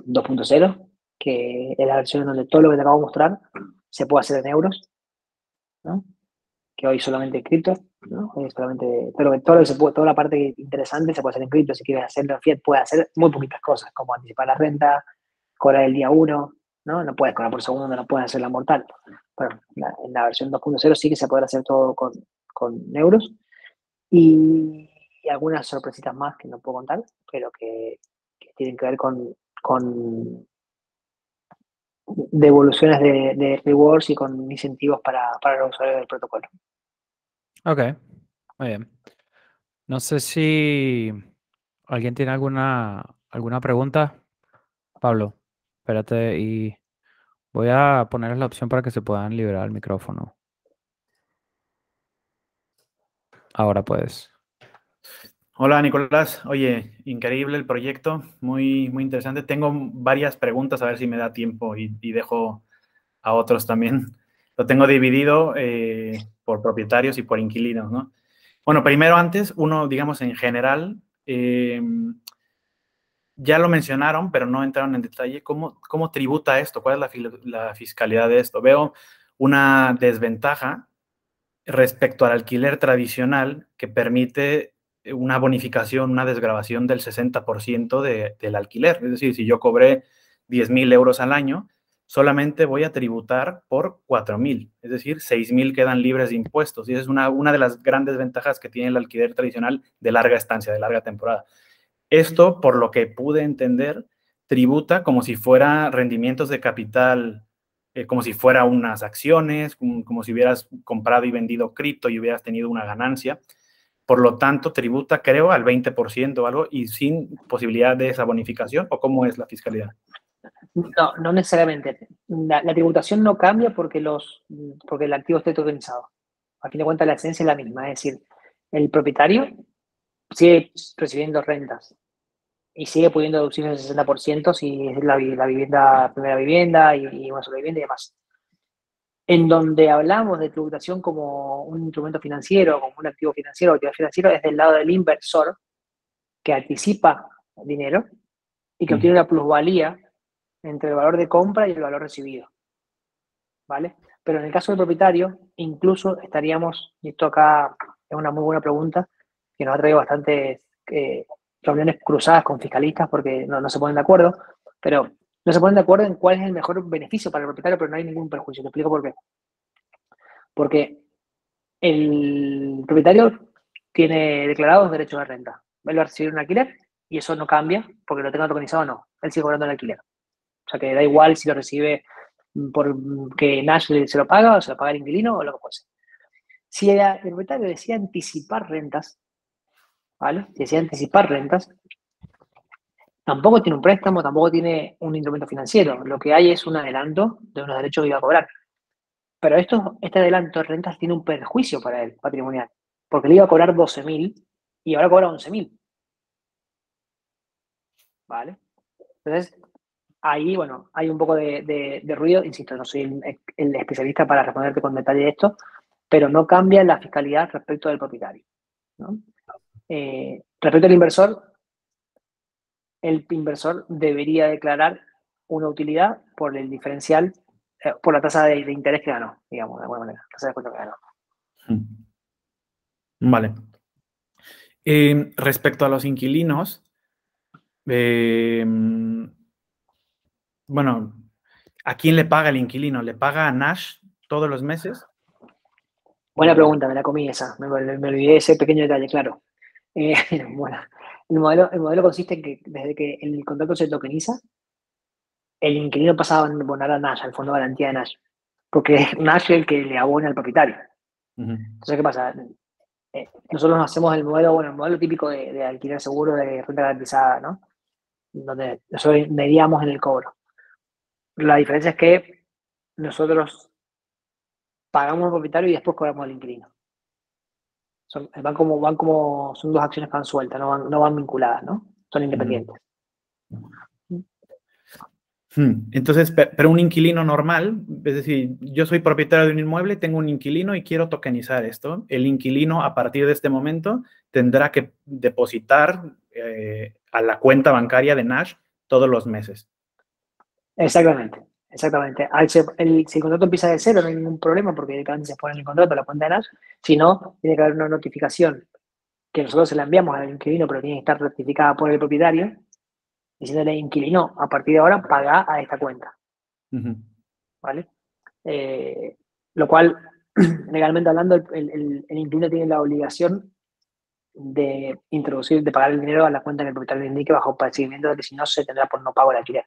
Speaker 2: 2.0, que es la versión donde todo lo que te acabo de mostrar se puede hacer en euros, ¿no? que hoy solamente en cripto, ¿no? todo que puede, toda la parte interesante se puede hacer en cripto, si quieres hacerlo en fiat, puedes hacer muy poquitas cosas, como anticipar la renta, cobrar el día 1, ¿no? No puedes cobrar por segundo, no puedes hacer la mortal. Bueno, en la versión 2.0 sí que se puede hacer todo con, con euros. Y algunas sorpresitas más que no puedo contar, pero que, tienen que ver con, con devoluciones de, rewards y con incentivos para, para los usuarios del protocolo.
Speaker 1: Ok, muy bien. No sé si alguien tiene alguna, alguna pregunta. Pablo, espérate y voy a ponerles la opción para que se puedan liberar el micrófono. Ahora puedes.
Speaker 4: Hola Nicolás, oye, increíble el proyecto, muy, muy interesante. Tengo varias preguntas, a ver si me da tiempo y, dejo a otros también. Lo tengo dividido eh, por propietarios y por inquilinos, ¿no? Bueno, primero antes, uno, digamos, en general, eh, ya lo mencionaron, pero no entraron en detalle, ¿cómo, cómo tributa esto? ¿Cuál es la, la fiscalidad de esto? Veo una desventaja respecto al alquiler tradicional que permite una bonificación, una desgrabación del 60% de, del alquiler. Es decir, si yo cobré 10 mil euros al año, solamente voy a tributar por 4.000, es decir, 6.000 quedan libres de impuestos. Y esa es una, una de las grandes ventajas que tiene el alquiler tradicional de larga estancia, de larga temporada. Esto, por lo que pude entender, tributa como si fuera rendimientos de capital, eh, como si fuera unas acciones, como, si hubieras comprado y vendido cripto y hubieras tenido una ganancia. Por lo tanto, tributa, creo, al 20% o algo y sin posibilidad de esa bonificación. ¿O cómo es la fiscalidad?
Speaker 2: No, no necesariamente. La, tributación no cambia porque, los, porque el activo esté tokenizado. A fin de cuentas, la esencia es la misma. Es decir, el propietario sigue recibiendo rentas y sigue pudiendo deducir el 60% si es la, la, vivienda, primera vivienda y, una sola vivienda y demás. En donde hablamos de tributación como un instrumento financiero, como un activo financiero activo financiero, es del lado del inversor que anticipa dinero y que obtiene una plusvalía entre el valor de compra y el valor recibido. ¿Vale? Pero en el caso del propietario, incluso estaríamos, y esto acá es una muy buena pregunta, que nos ha traído bastantes eh, reuniones cruzadas con fiscalistas porque no, se ponen de acuerdo, pero no se ponen de acuerdo en cuál es el mejor beneficio para el propietario, pero no hay ningún perjuicio. Te explico por qué. Porque el propietario tiene declarados derechos de renta. Él va a recibir un alquiler y eso no cambia porque lo tenga tokenizado o no. Él sigue cobrando el alquiler. O sea que da igual si lo recibe por que Nash se lo paga o se lo paga el inquilino o lo que fuese. Si el propietario decide anticipar rentas, ¿vale? Si decide anticipar rentas, tampoco tiene un préstamo, tampoco tiene un instrumento financiero. Lo que hay es un adelanto de unos derechos que iba a cobrar. Pero esto, este adelanto de rentas tiene un perjuicio para él, patrimonial, porque le iba a cobrar 12.000 y ahora cobra 11.000. ¿Vale? Entonces, ahí, bueno, hay un poco de, ruido, insisto, no soy el, especialista para responderte con detalle esto, pero no cambia la fiscalidad respecto del propietario. Eh, respecto al inversor, el inversor debería declarar una utilidad por el diferencial, eh, por la tasa de, interés que ganó, digamos, de alguna manera, tasa de que ganó.
Speaker 4: Hmm. Vale. Eh, respecto a los inquilinos, bueno, ¿a quién le paga el inquilino? ¿Le paga a Nash todos los meses?
Speaker 2: Buena pregunta, me la comí esa, me, olvidé ese pequeño detalle, claro. Eh, bueno, el modelo, el modelo consiste en que desde que el contrato se tokeniza, el inquilino pasa a abonar a Nash, al fondo de garantía de Nash, porque es Nash el que le abona al propietario. Entonces, ¿qué pasa? Eh, nosotros hacemos el modelo, bueno, el modelo típico de, de alquiler seguro de renta garantizada, ¿no? Donde nosotros mediamos en el cobro. La diferencia es que nosotros pagamos al propietario y después cobramos al inquilino. Son, van como, van como, son dos acciones que van sueltas, no van, no van vinculadas, ¿no? Son independientes.
Speaker 4: Hmm. Entonces, pero un inquilino normal, es decir, yo soy propietario de un inmueble, tengo un inquilino y quiero tokenizar esto. El inquilino, a partir de este momento, tendrá que depositar eh, a la cuenta bancaria de Nash todos los meses.
Speaker 2: Exactamente, exactamente. si el contrato empieza de cero, no hay ningún problema porque directamente se pone en el contrato la cuenta de NAS. Si no, tiene que haber una notificación que nosotros se la enviamos al inquilino, pero tiene que estar rectificada por el propietario, diciéndole inquilino, a partir de ahora paga a esta cuenta. ¿Vale? Eh, lo cual, legalmente hablando, el, inquilino tiene la obligación de introducir, de pagar el dinero a la cuenta que el propietario le indique bajo procedimiento de que si no se tendrá por no pago el alquiler.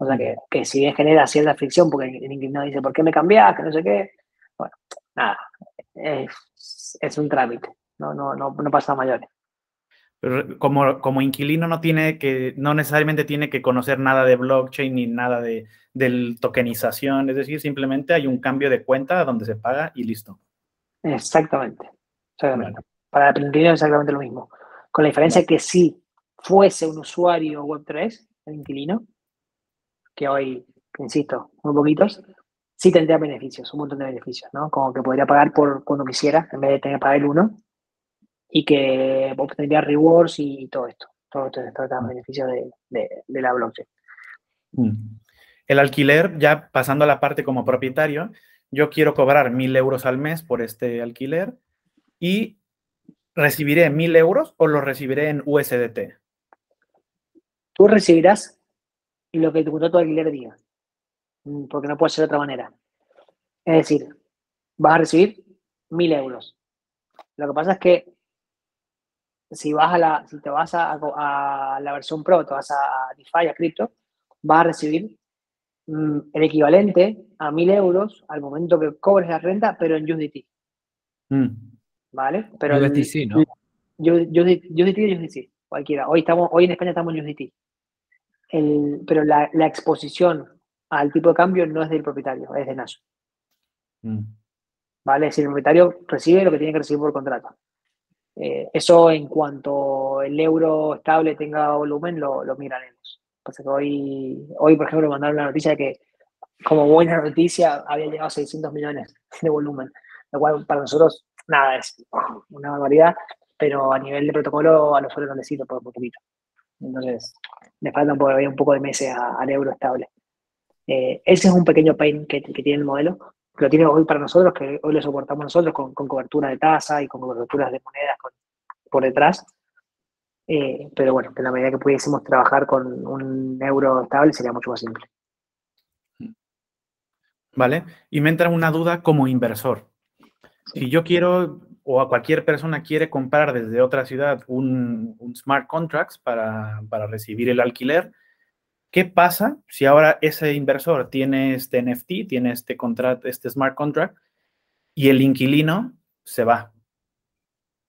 Speaker 2: O sea, que, que si bien genera cierta fricción, porque el inquilino dice, ¿por qué me cambias? Que no sé qué. Bueno, nada, es, es un trámite, no, no, no, no pasa a mayores.
Speaker 4: Pero como, como inquilino no tiene que, no necesariamente tiene que conocer nada de blockchain ni nada de, de tokenización, es decir, simplemente hay un cambio de cuenta donde se paga y listo.
Speaker 2: Exactamente. exactamente. Para el inquilino es exactamente lo mismo. Con la diferencia que si fuese un usuario Web3, el inquilino, que hoy, insisto, muy poquitos, sí tendría beneficios, un montón de beneficios, ¿no? Como que podría pagar por cuando quisiera, en vez de tener que pagar el uno, y que obtendría rewards y, todo esto, todo esto, estos beneficios de, de, la blockchain.
Speaker 4: Mm. El alquiler, ya pasando a la parte como propietario, yo quiero cobrar mil euros al mes por este alquiler y recibiré mil euros o lo recibiré en USDT.
Speaker 2: Tú recibirás lo que tu contrato de alquiler diga. porque no puede ser de otra manera. Es decir, vas a recibir mil euros. Lo que pasa es que si vas a la, si te vas a, a, la versión Pro, te vas a DeFi, a cripto, vas a recibir mm, el equivalente a mil euros al momento que cobres la renta, pero en USDT. Mm. ¿Vale? Pero
Speaker 1: USDC, ¿no?
Speaker 2: USDT, USDT, USDC, cualquiera. Hoy, estamos, hoy en España estamos en USDT. El, pero la, la, exposición al tipo de cambio no es del propietario, es de Nash. Mm. ¿Vale? Si el propietario recibe lo que tiene que recibir por contrato. Eh, eso en cuanto el euro estable tenga volumen, lo, lo miraremos. Pasa que hoy, hoy, por ejemplo, mandaron la noticia de que, como buena noticia, había llegado a 600 millones de volumen, lo cual para nosotros, nada, es una barbaridad, pero a nivel de protocolo a nosotros nos necesita por, un poquito. Entonces, le falta un un poco de meses al euro estable. Eh, ese es un pequeño pain que, que, tiene el modelo, que lo tiene hoy para nosotros, que hoy lo soportamos nosotros con, cobertura de tasa y con coberturas de monedas por detrás. Eh, pero bueno, en la medida que pudiésemos trabajar con un euro estable sería mucho más simple.
Speaker 4: Vale, y me entra una duda como inversor. Si yo quiero o a cualquier persona quiere comprar desde otra ciudad un, smart contracts para, para, recibir el alquiler, ¿qué pasa si ahora ese inversor tiene este NFT, tiene este, contract, este smart contract y el inquilino se va?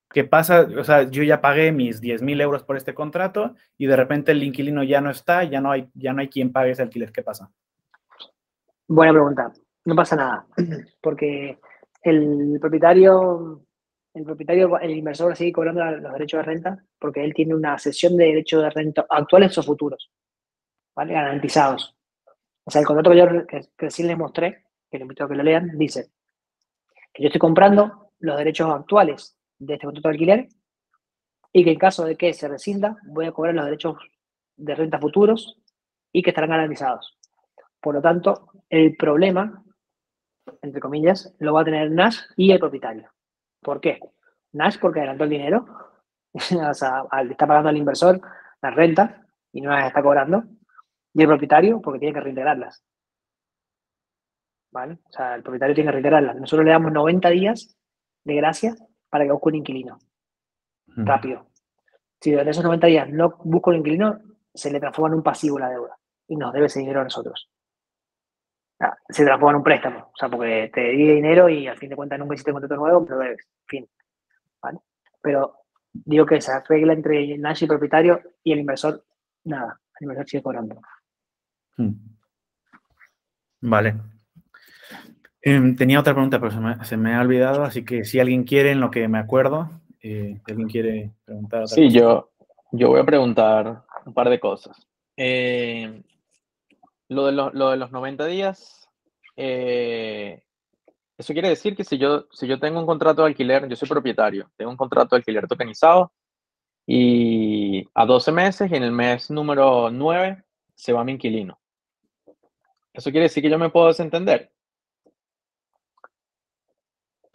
Speaker 4: ¿Qué pasa? O sea, yo ya pagué mis 10 mil euros por este contrato y de repente el inquilino ya no está, ya no hay, ya no hay quien pague ese alquiler. ¿Qué pasa?
Speaker 2: Buena pregunta. No pasa nada, porque el propietario, el propietario, el inversor sigue cobrando los derechos de renta porque él tiene una sesión de derechos de renta actuales o futuros, ¿vale? Garantizados. O sea, el contrato que yo que, recién les mostré, que les invito a que lo lean, dice que yo estoy comprando los derechos actuales de este contrato de alquiler y que en caso de que se rescinda voy a cobrar los derechos de renta futuros y que estarán garantizados. Por lo tanto, el problema, entre comillas, lo va a tener Nash y el propietario. ¿Por qué? Nash porque adelantó el dinero, o sea, está pagando al inversor la renta y no las está cobrando, y el propietario porque tiene que reintegrarlas. ¿Vale? O sea, el propietario tiene que reintegrarlas. Nosotros le damos 90 días de gracia para que busque un inquilino. Rápido. Si durante esos 90 días no busco un inquilino, se le transforma en un pasivo la deuda y nos debe ese dinero a nosotros. Se transforma en un préstamo, o sea, porque te di dinero y al fin de cuentas nunca hiciste un contrato nuevo, pero debes. Fin. ¿Vale? Pero digo que esa regla entre Nash y el propietario y el inversor, nada, el inversor sigue cobrando. Hmm.
Speaker 4: Vale. Em, tenía otra pregunta, pero se me, ha olvidado, así que si alguien quiere, en lo que me acuerdo, eh, alguien quiere preguntar.
Speaker 3: sí, yo, yo voy a preguntar un par de cosas. Eh, lo, de lo, de los 90 días, eh, eso quiere decir que si yo, si yo tengo un contrato de alquiler, yo soy propietario, tengo un contrato de alquiler tokenizado y a 12 meses y en el mes número 9 se va mi inquilino. ¿Eso quiere decir que yo me puedo desentender?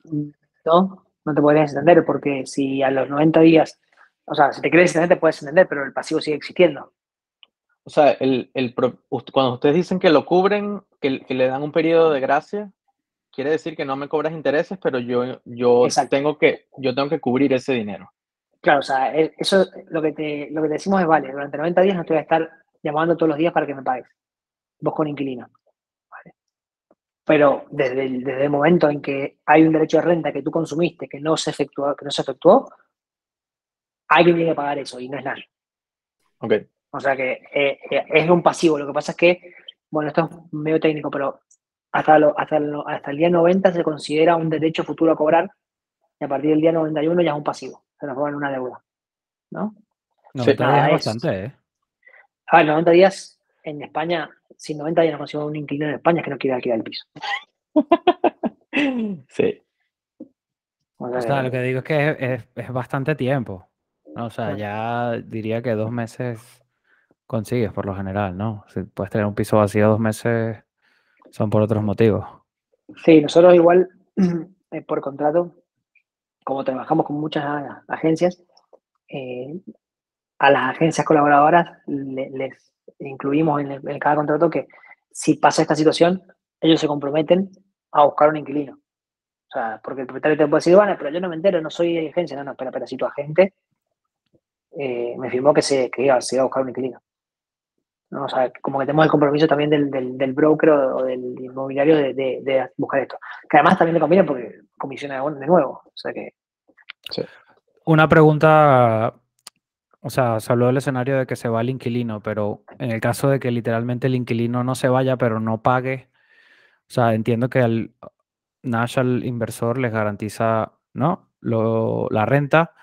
Speaker 2: No, no te podrías entender porque si a los 90 días, o sea, si te quieres entender te puedes entender, pero el pasivo sigue existiendo.
Speaker 3: O sea, el, el, cuando ustedes dicen que lo cubren, que, que, le dan un periodo de gracia, quiere decir que no me cobras intereses, pero yo, yo, tengo, que, yo tengo que cubrir ese dinero.
Speaker 2: Claro, o sea, e, eso lo que, te, lo que te decimos es, vale, durante 90 días no te voy a estar llamando todos los días para que me pagues. Vos con inquilino. Pero desde el, desde el momento en que hay un derecho de renta que tú consumiste que no se efectuó, que no se efectuó, alguien tiene que pagar eso y no es nadie.
Speaker 3: Ok.
Speaker 2: O sea que eh, eh, es un pasivo. Lo que pasa es que, bueno, esto es medio técnico, pero hasta, lo, hasta, hasta el día 90 se considera un derecho futuro a cobrar y a partir del día 91 ya es un pasivo. Se nos en una deuda. ¿No?
Speaker 1: 90 días es bastante, ¿eh?
Speaker 2: A ver, 90 días en España si 90 días no consigo un inquilino en España es que no quiere alquilar el piso.
Speaker 3: sí.
Speaker 1: O sea, lo que digo es que es, bastante tiempo. O sea, ya diría que dos meses consigues por lo general, ¿no? Si puedes tener un piso vacío dos meses, son por otros motivos.
Speaker 2: Sí, nosotros igual, eh, por contrato, como trabajamos con muchas agencias, eh, a las agencias colaboradoras les incluimos en, cada contrato que si pasa esta situación, ellos se comprometen a buscar un inquilino. O sea, porque el propietario te puede decir, bueno, pero yo no me entero, no soy agencia. No, no, espera, espera, si tu agente eh, me firmó que se, que se iba a buscar un inquilino. ¿No? O sea, como que tenemos el compromiso también del, del, broker o, del inmobiliario de, de, buscar esto. Que además también le conviene porque comisiona de nuevo. O sea que.
Speaker 1: Una pregunta. O sea, se habló del escenario de que se va el inquilino, pero en el caso de que literalmente el inquilino no se vaya, pero no pague, o sea, entiendo que al Nash al inversor les garantiza, ¿no? Lo, la renta,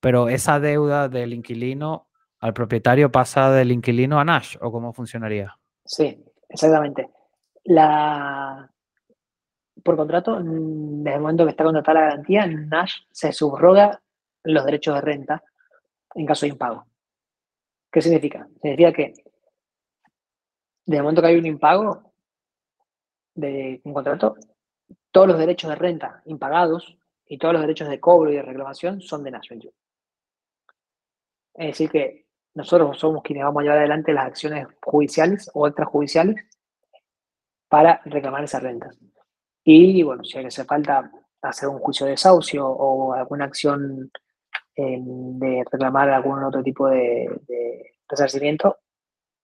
Speaker 1: pero esa deuda del inquilino al propietario pasa del inquilino a Nash o cómo funcionaría?
Speaker 2: Sí, exactamente. La, por contrato, desde el momento que está contratada la garantía, Nash se subroga los derechos de renta en caso de impago. ¿Qué significa? Significa que desde el momento que hay un impago de un contrato, todos los derechos de renta impagados y todos los derechos de cobro y de reclamación son de Nash Es decir, que nosotros somos quienes vamos a llevar adelante las acciones judiciales o extrajudiciales para reclamar esas rentas. Y bueno, si hace falta hacer un juicio de desahucio o alguna acción de reclamar algún otro tipo de, resarcimiento,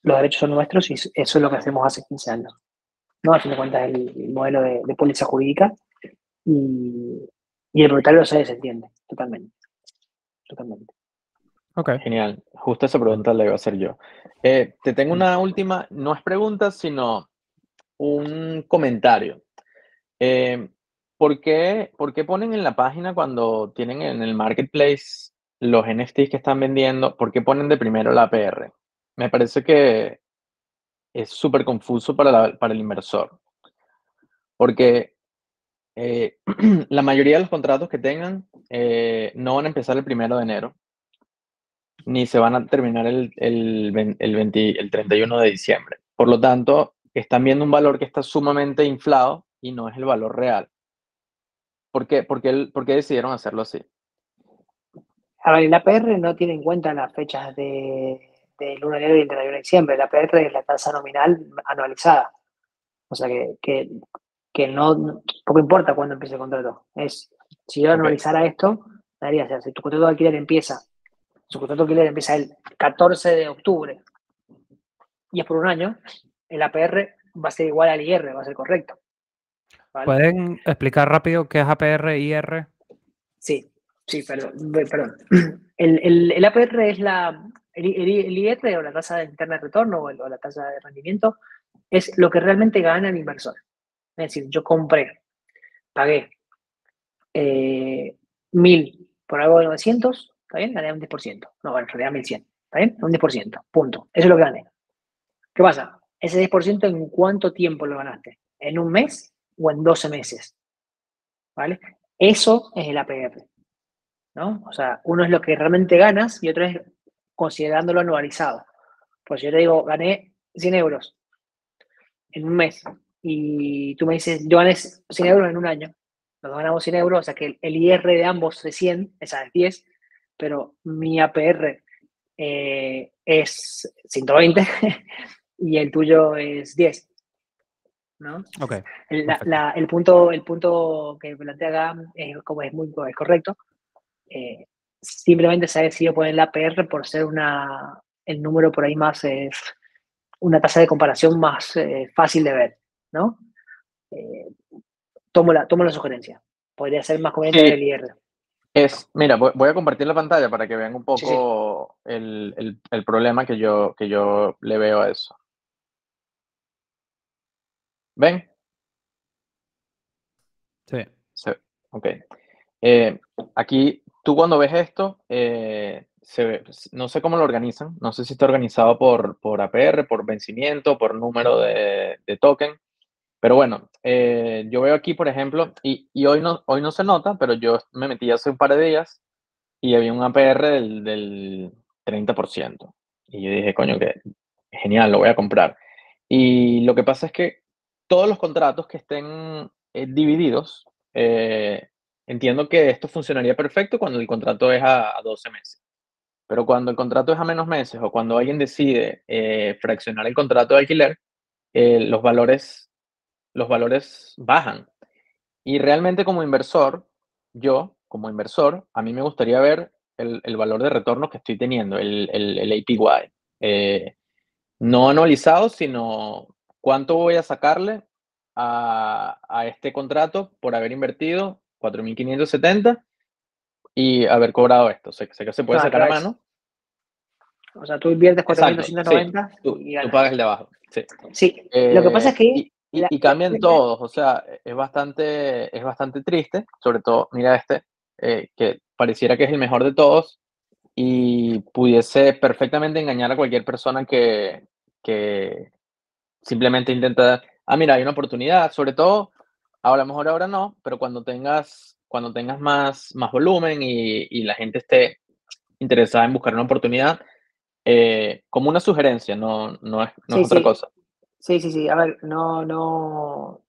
Speaker 2: los derechos son nuestros y eso es lo que hacemos hace 15 años. ¿no? A fin de cuentas, el, modelo de, de, póliza jurídica y, y el propietario se desentiende totalmente. Totalmente.
Speaker 3: Genial. Justo esa pregunta la iba a hacer yo. Eh, te tengo una última, no es pregunta, sino un comentario. Eh, ¿por, qué, ¿Por qué ponen en la página cuando tienen en el marketplace los NFTs que están vendiendo, por qué ponen de primero la APR? Me parece que es súper confuso para, para el inversor. Porque eh, la mayoría de los contratos que tengan no van a empezar el primero de enero, ni se van a terminar el, el, el, 31 de diciembre. Por lo tanto, están viendo un valor que está sumamente inflado y no es el valor real. ¿Por qué, por qué, por qué decidieron hacerlo así?
Speaker 2: A ver, la APR no tiene en cuenta las fechas de, del 1 de enero y el 31 de diciembre. La APR es la tasa nominal anualizada. O sea que, que, que no, poco importa cuándo empiece el contrato. Es, si yo anualizara esto, daría, o sea, si tu contrato de alquiler empieza su contrato alquiler empieza el 14 de octubre y es por un año, el APR va a ser igual al IR, va a ser correcto.
Speaker 1: ¿Pueden explicar rápido qué es APR y IR?
Speaker 2: Sí, sí, perdón. perdón. El, el, APR es la, el, IR o la tasa de interna de retorno o, la tasa de rendimiento, es lo que realmente gana el inversor. Es decir, yo compré, pagué eh, mil por algo de 900, ¿Está bien? Gané un 10%. No, bueno, en realidad 1100. ¿Está bien? Un 10%. Punto. Eso es lo que gané. ¿Qué pasa? Ese 10% en cuánto tiempo lo ganaste? ¿En un mes o en 12 meses? ¿Vale? Eso es el APR. ¿No? O sea, uno es lo que realmente ganas y otro es considerándolo anualizado. Pues yo te digo, gané 100 euros en un mes y tú me dices, yo gané 100 euros en un año. Nos ganamos 100 euros, o sea que el, IR de ambos es 100, esa es 10, pero mi APR eh, es 120 y el tuyo es 10. ¿no?
Speaker 1: Okay,
Speaker 2: el, punto, el punto que plantea Gam es, como es muy es correcto. Eh, simplemente se ha decidido poner la APR por ser una, el número por ahí más, eh, una tasa de comparación más fácil de ver, ¿no? tomo, la, tomo la sugerencia. Podría ser más conveniente el IR.
Speaker 3: Es, mira, voy a compartir la pantalla para que vean un poco El, problema que yo, que yo le veo a eso. ¿Ven?
Speaker 1: Sí.
Speaker 3: sí. Ok. Eh, aquí, tú cuando ves esto, eh, no sé cómo lo organizan, no sé si está organizado por, por APR, por vencimiento, por número de, de token. Pero bueno, eh, yo veo aquí, por ejemplo, y, y, hoy, no, hoy no se nota, pero yo me metí hace un par de días y había un APR del, del 30%. Y yo dije, coño, que genial, lo voy a comprar. Y lo que pasa es que todos los contratos que estén eh, divididos, eh, entiendo que esto funcionaría perfecto cuando el contrato es a, a, 12 meses. Pero cuando el contrato es a menos meses o cuando alguien decide fraccionar el contrato de alquiler, eh, los, valores, los valores bajan. Y realmente como inversor, yo como inversor, a mí me gustaría ver el, valor de retorno que estoy teniendo, el, el, APY. Eh, no anualizado, sino cuánto voy a sacarle a, a este contrato por haber invertido 4.570 y haber cobrado esto. Sé, sé que se puede sacar a mano.
Speaker 2: O sea, tú inviertes 4.290
Speaker 3: sí, tú, tú, pagas el de abajo. Sí,
Speaker 2: sí. lo que pasa es que...
Speaker 3: Y, y, cambian todos, o sea, es bastante, es bastante triste, sobre todo, mira este, eh, que pareciera que es el mejor de todos y pudiese perfectamente engañar a cualquier persona que, que simplemente intenta, ah, mira, hay una oportunidad, sobre todo, a lo mejor ahora no, pero cuando tengas, cuando tengas más, más volumen y, y la gente esté interesada en buscar una oportunidad, eh, como una sugerencia, no, no es, no es otra cosa.
Speaker 2: Sí, sí, sí. A ver, no, no.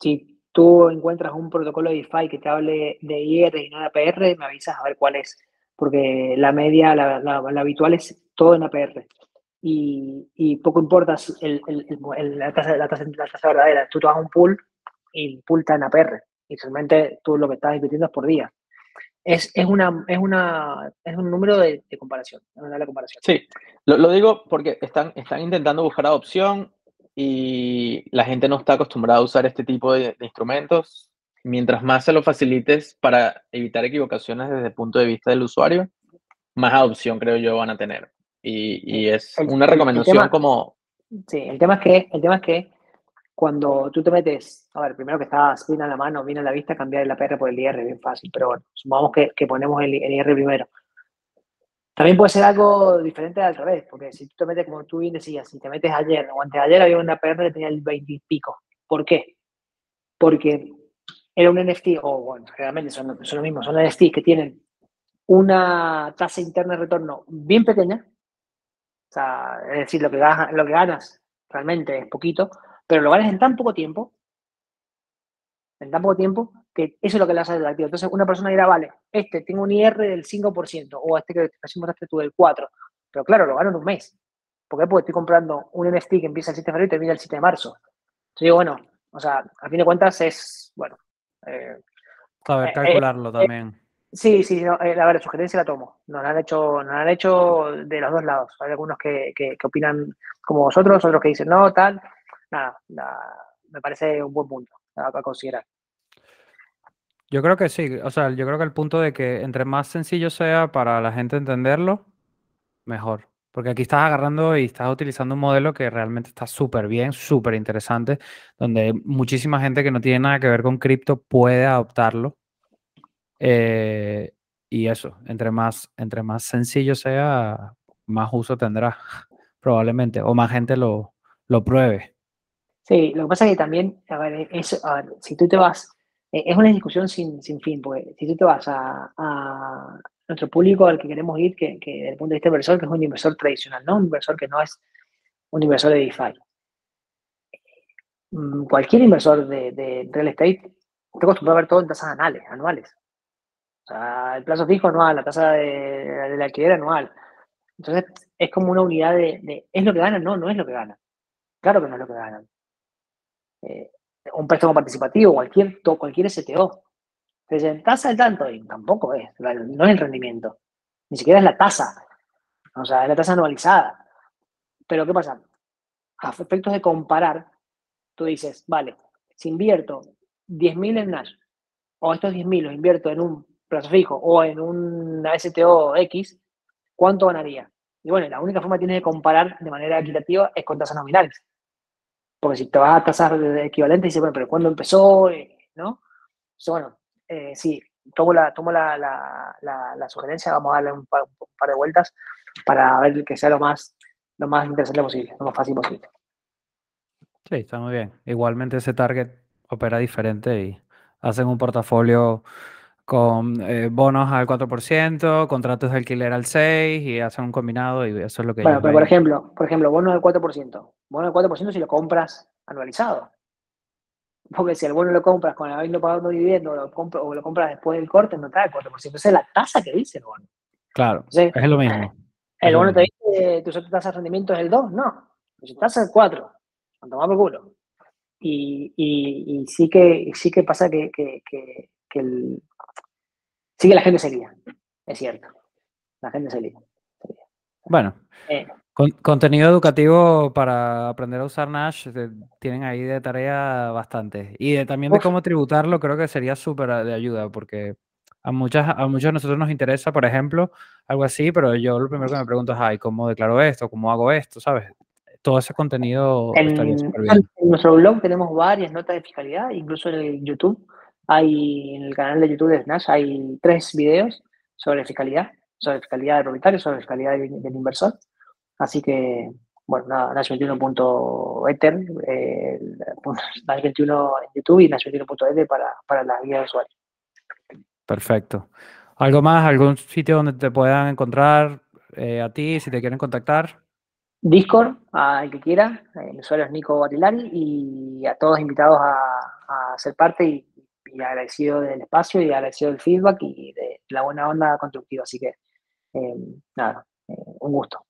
Speaker 2: Si tú encuentras un protocolo de DeFi que te hable de IR y no de APR, me avisas a ver cuál es. Porque la media, la, la, habitual es todo en APR. Y, y poco importa el, el, la, tasa, la, tasa, la tasa verdadera. Tú a un pool y el pool está en APR. Y solamente tú lo que estás invirtiendo es por día es, es, una, es, una, es un número de, comparación, una comparación.
Speaker 3: Sí, lo, lo, digo porque están, están intentando buscar adopción y la gente no está acostumbrada a usar este tipo de, instrumentos. Mientras más se lo facilites para evitar equivocaciones desde el punto de vista del usuario, más adopción creo yo van a tener. Y, y es una recomendación como...
Speaker 2: Sí, el tema es que, el tema es que cuando tú te metes, a ver, primero que está bien a la mano, bien a la vista, cambiar el APR por el IR, bien fácil, pero bueno, supongamos que, que ponemos el, IR primero. También puede ser algo diferente al revés, porque si tú te metes, como tú bien decías, si te metes ayer o antes de ayer, había un APR que tenía el 20 y pico. ¿Por qué? Porque era un NFT, o bueno, generalmente son, son los mismos, son NFTs que tienen una tasa interna de retorno bien pequeña, o sea, es decir, lo que, ganas, lo que ganas realmente es poquito, pero lo ganas en tan poco tiempo, en tan poco tiempo, que eso es lo que le hace atractivo. Entonces, una persona dirá, vale, este tengo un IR del 5%, o este que casi mostraste tú del 4%, pero claro, lo gano en un mes. ¿Por qué? Porque estoy comprando un NFT que empieza el 7 de febrero y termina el 7 de marzo. Entonces digo, bueno, o sea, a fin de cuentas es, bueno...
Speaker 1: Eh, Saber eh, calcularlo
Speaker 2: eh,
Speaker 1: también.
Speaker 2: Sí, sí, no, la verdad, sugerencia la tomo. Nos la han hecho, nos han hecho de los dos lados. Hay algunos que, que, que opinan como vosotros, otros que dicen no, tal nada, me parece un buen punto a, considerar.
Speaker 1: Yo creo que sí, o sea, yo creo que el punto de que entre más sencillo sea para la gente entenderlo, mejor. Porque aquí estás agarrando y estás utilizando un modelo que realmente está súper bien, súper interesante, donde muchísima gente que no tiene nada que ver con cripto puede adoptarlo. Eh, y eso, entre más, entre más sencillo sea, más uso tendrá, probablemente, o más gente lo, lo pruebe.
Speaker 2: Sí, lo que pasa es que también, a ver, es, si tú te vas, eh, es una discusión sin, sin, fin, porque si tú te vas a, nuestro público al que queremos ir, que, que desde el punto de vista inversor, que es un inversor tradicional, no un inversor que no es un inversor de DeFi. Mm, cualquier inversor de, de real estate está acostumbrado a ver todo en tasas anuales, anuales. O sea, el plazo fijo anual, la tasa de, del alquiler anual. Entonces, es como una unidad de, de, ¿es lo que ganan? No, no es lo que ganan. Claro que no es lo que ganan. Eh, un préstamo participativo, cualquier, cualquier STO. Entonces, tasa del tanto, y tampoco es, no es el rendimiento, ni siquiera es la tasa, o sea, es la tasa anualizada. Pero, ¿qué pasa? A efectos de comparar, tú dices, vale, si invierto 10.000 en Nash, o estos 10.000 los invierto en un plazo fijo o en una STO X, ¿cuánto ganaría? Y bueno, la única forma que tienes de comparar de manera equitativa es con tasas nominales. Porque si te vas a tasar de equivalente, dices, bueno, pero ¿cuándo empezó? Eh, ¿No? Entonces, bueno, eh, sí, tomo, la, tomo la, la, sugerencia, vamos a darle un par, de vueltas para ver que sea lo más, lo más interesante posible, lo más fácil posible.
Speaker 1: Sí, está muy bien. Igualmente ese target opera diferente y hacen un portafolio con eh, bonos al 4%, contratos de alquiler al 6% y hacen un combinado y eso es lo que...
Speaker 2: Bueno, pero por ejemplo, por ejemplo, bonos del 4%. Bono del 4% si lo compras anualizado. Porque si el bono lo compras con habiendo pagado dividendo lo, compras, o lo compras después del corte, no está el 4%. Esa es la tasa que dice el bono.
Speaker 1: Claro, es lo mismo.
Speaker 2: El bono te dice tu tasa de rendimiento es el 2, no. Pues estás al 4, a tomar por culo. Y, y, sí que sí que pasa que, que, que, el, sí que la gente se lía, es cierto. La gente se lía.
Speaker 1: Bueno, eh. contenido educativo para aprender a usar Nash eh, tienen ahí de tarea bastante. Y también de cómo tributarlo creo que sería súper de ayuda porque a, muchas, a muchos de nosotros nos interesa, por ejemplo, algo así, pero yo lo primero que me pregunto es, ay, ¿cómo declaro esto? ¿Cómo hago esto? ¿Sabes? Todo ese contenido
Speaker 2: en, bien. En nuestro blog tenemos varias notas de fiscalidad, incluso en el YouTube. Hay, en el canal de YouTube de Snash hay tres videos sobre fiscalidad, sobre fiscalidad de propietario, sobre fiscalidad del, inversor. Así que, bueno, nada, Nash21.ether, eh, Nash21 en YouTube y Nash21.ether para, para la guía de usuario.
Speaker 1: Perfecto. ¿Algo más? ¿Algún sitio donde te puedan encontrar eh, a ti si te quieren contactar?
Speaker 2: Discord, al que quiera. El usuario es Nico Barilari y a todos invitados a, ser parte y, agradecido del espacio y agradecido del feedback y de la buena onda constructiva. Así que, eh, nada, eh, un gusto.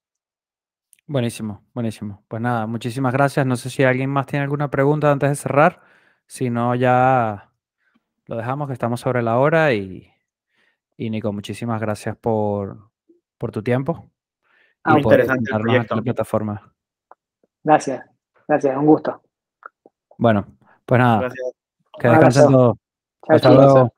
Speaker 1: Buenísimo, buenísimo. Pues nada, muchísimas gracias. No sé si alguien más tiene alguna pregunta antes de cerrar. Si no, ya lo dejamos, que estamos sobre la hora y, y Nico, muchísimas gracias por, por tu tiempo
Speaker 4: ah, y por interesante
Speaker 2: la plataforma. Gracias, gracias, un gusto.
Speaker 1: Bueno, pues nada, gracias. que descansen todos. Hasta luego.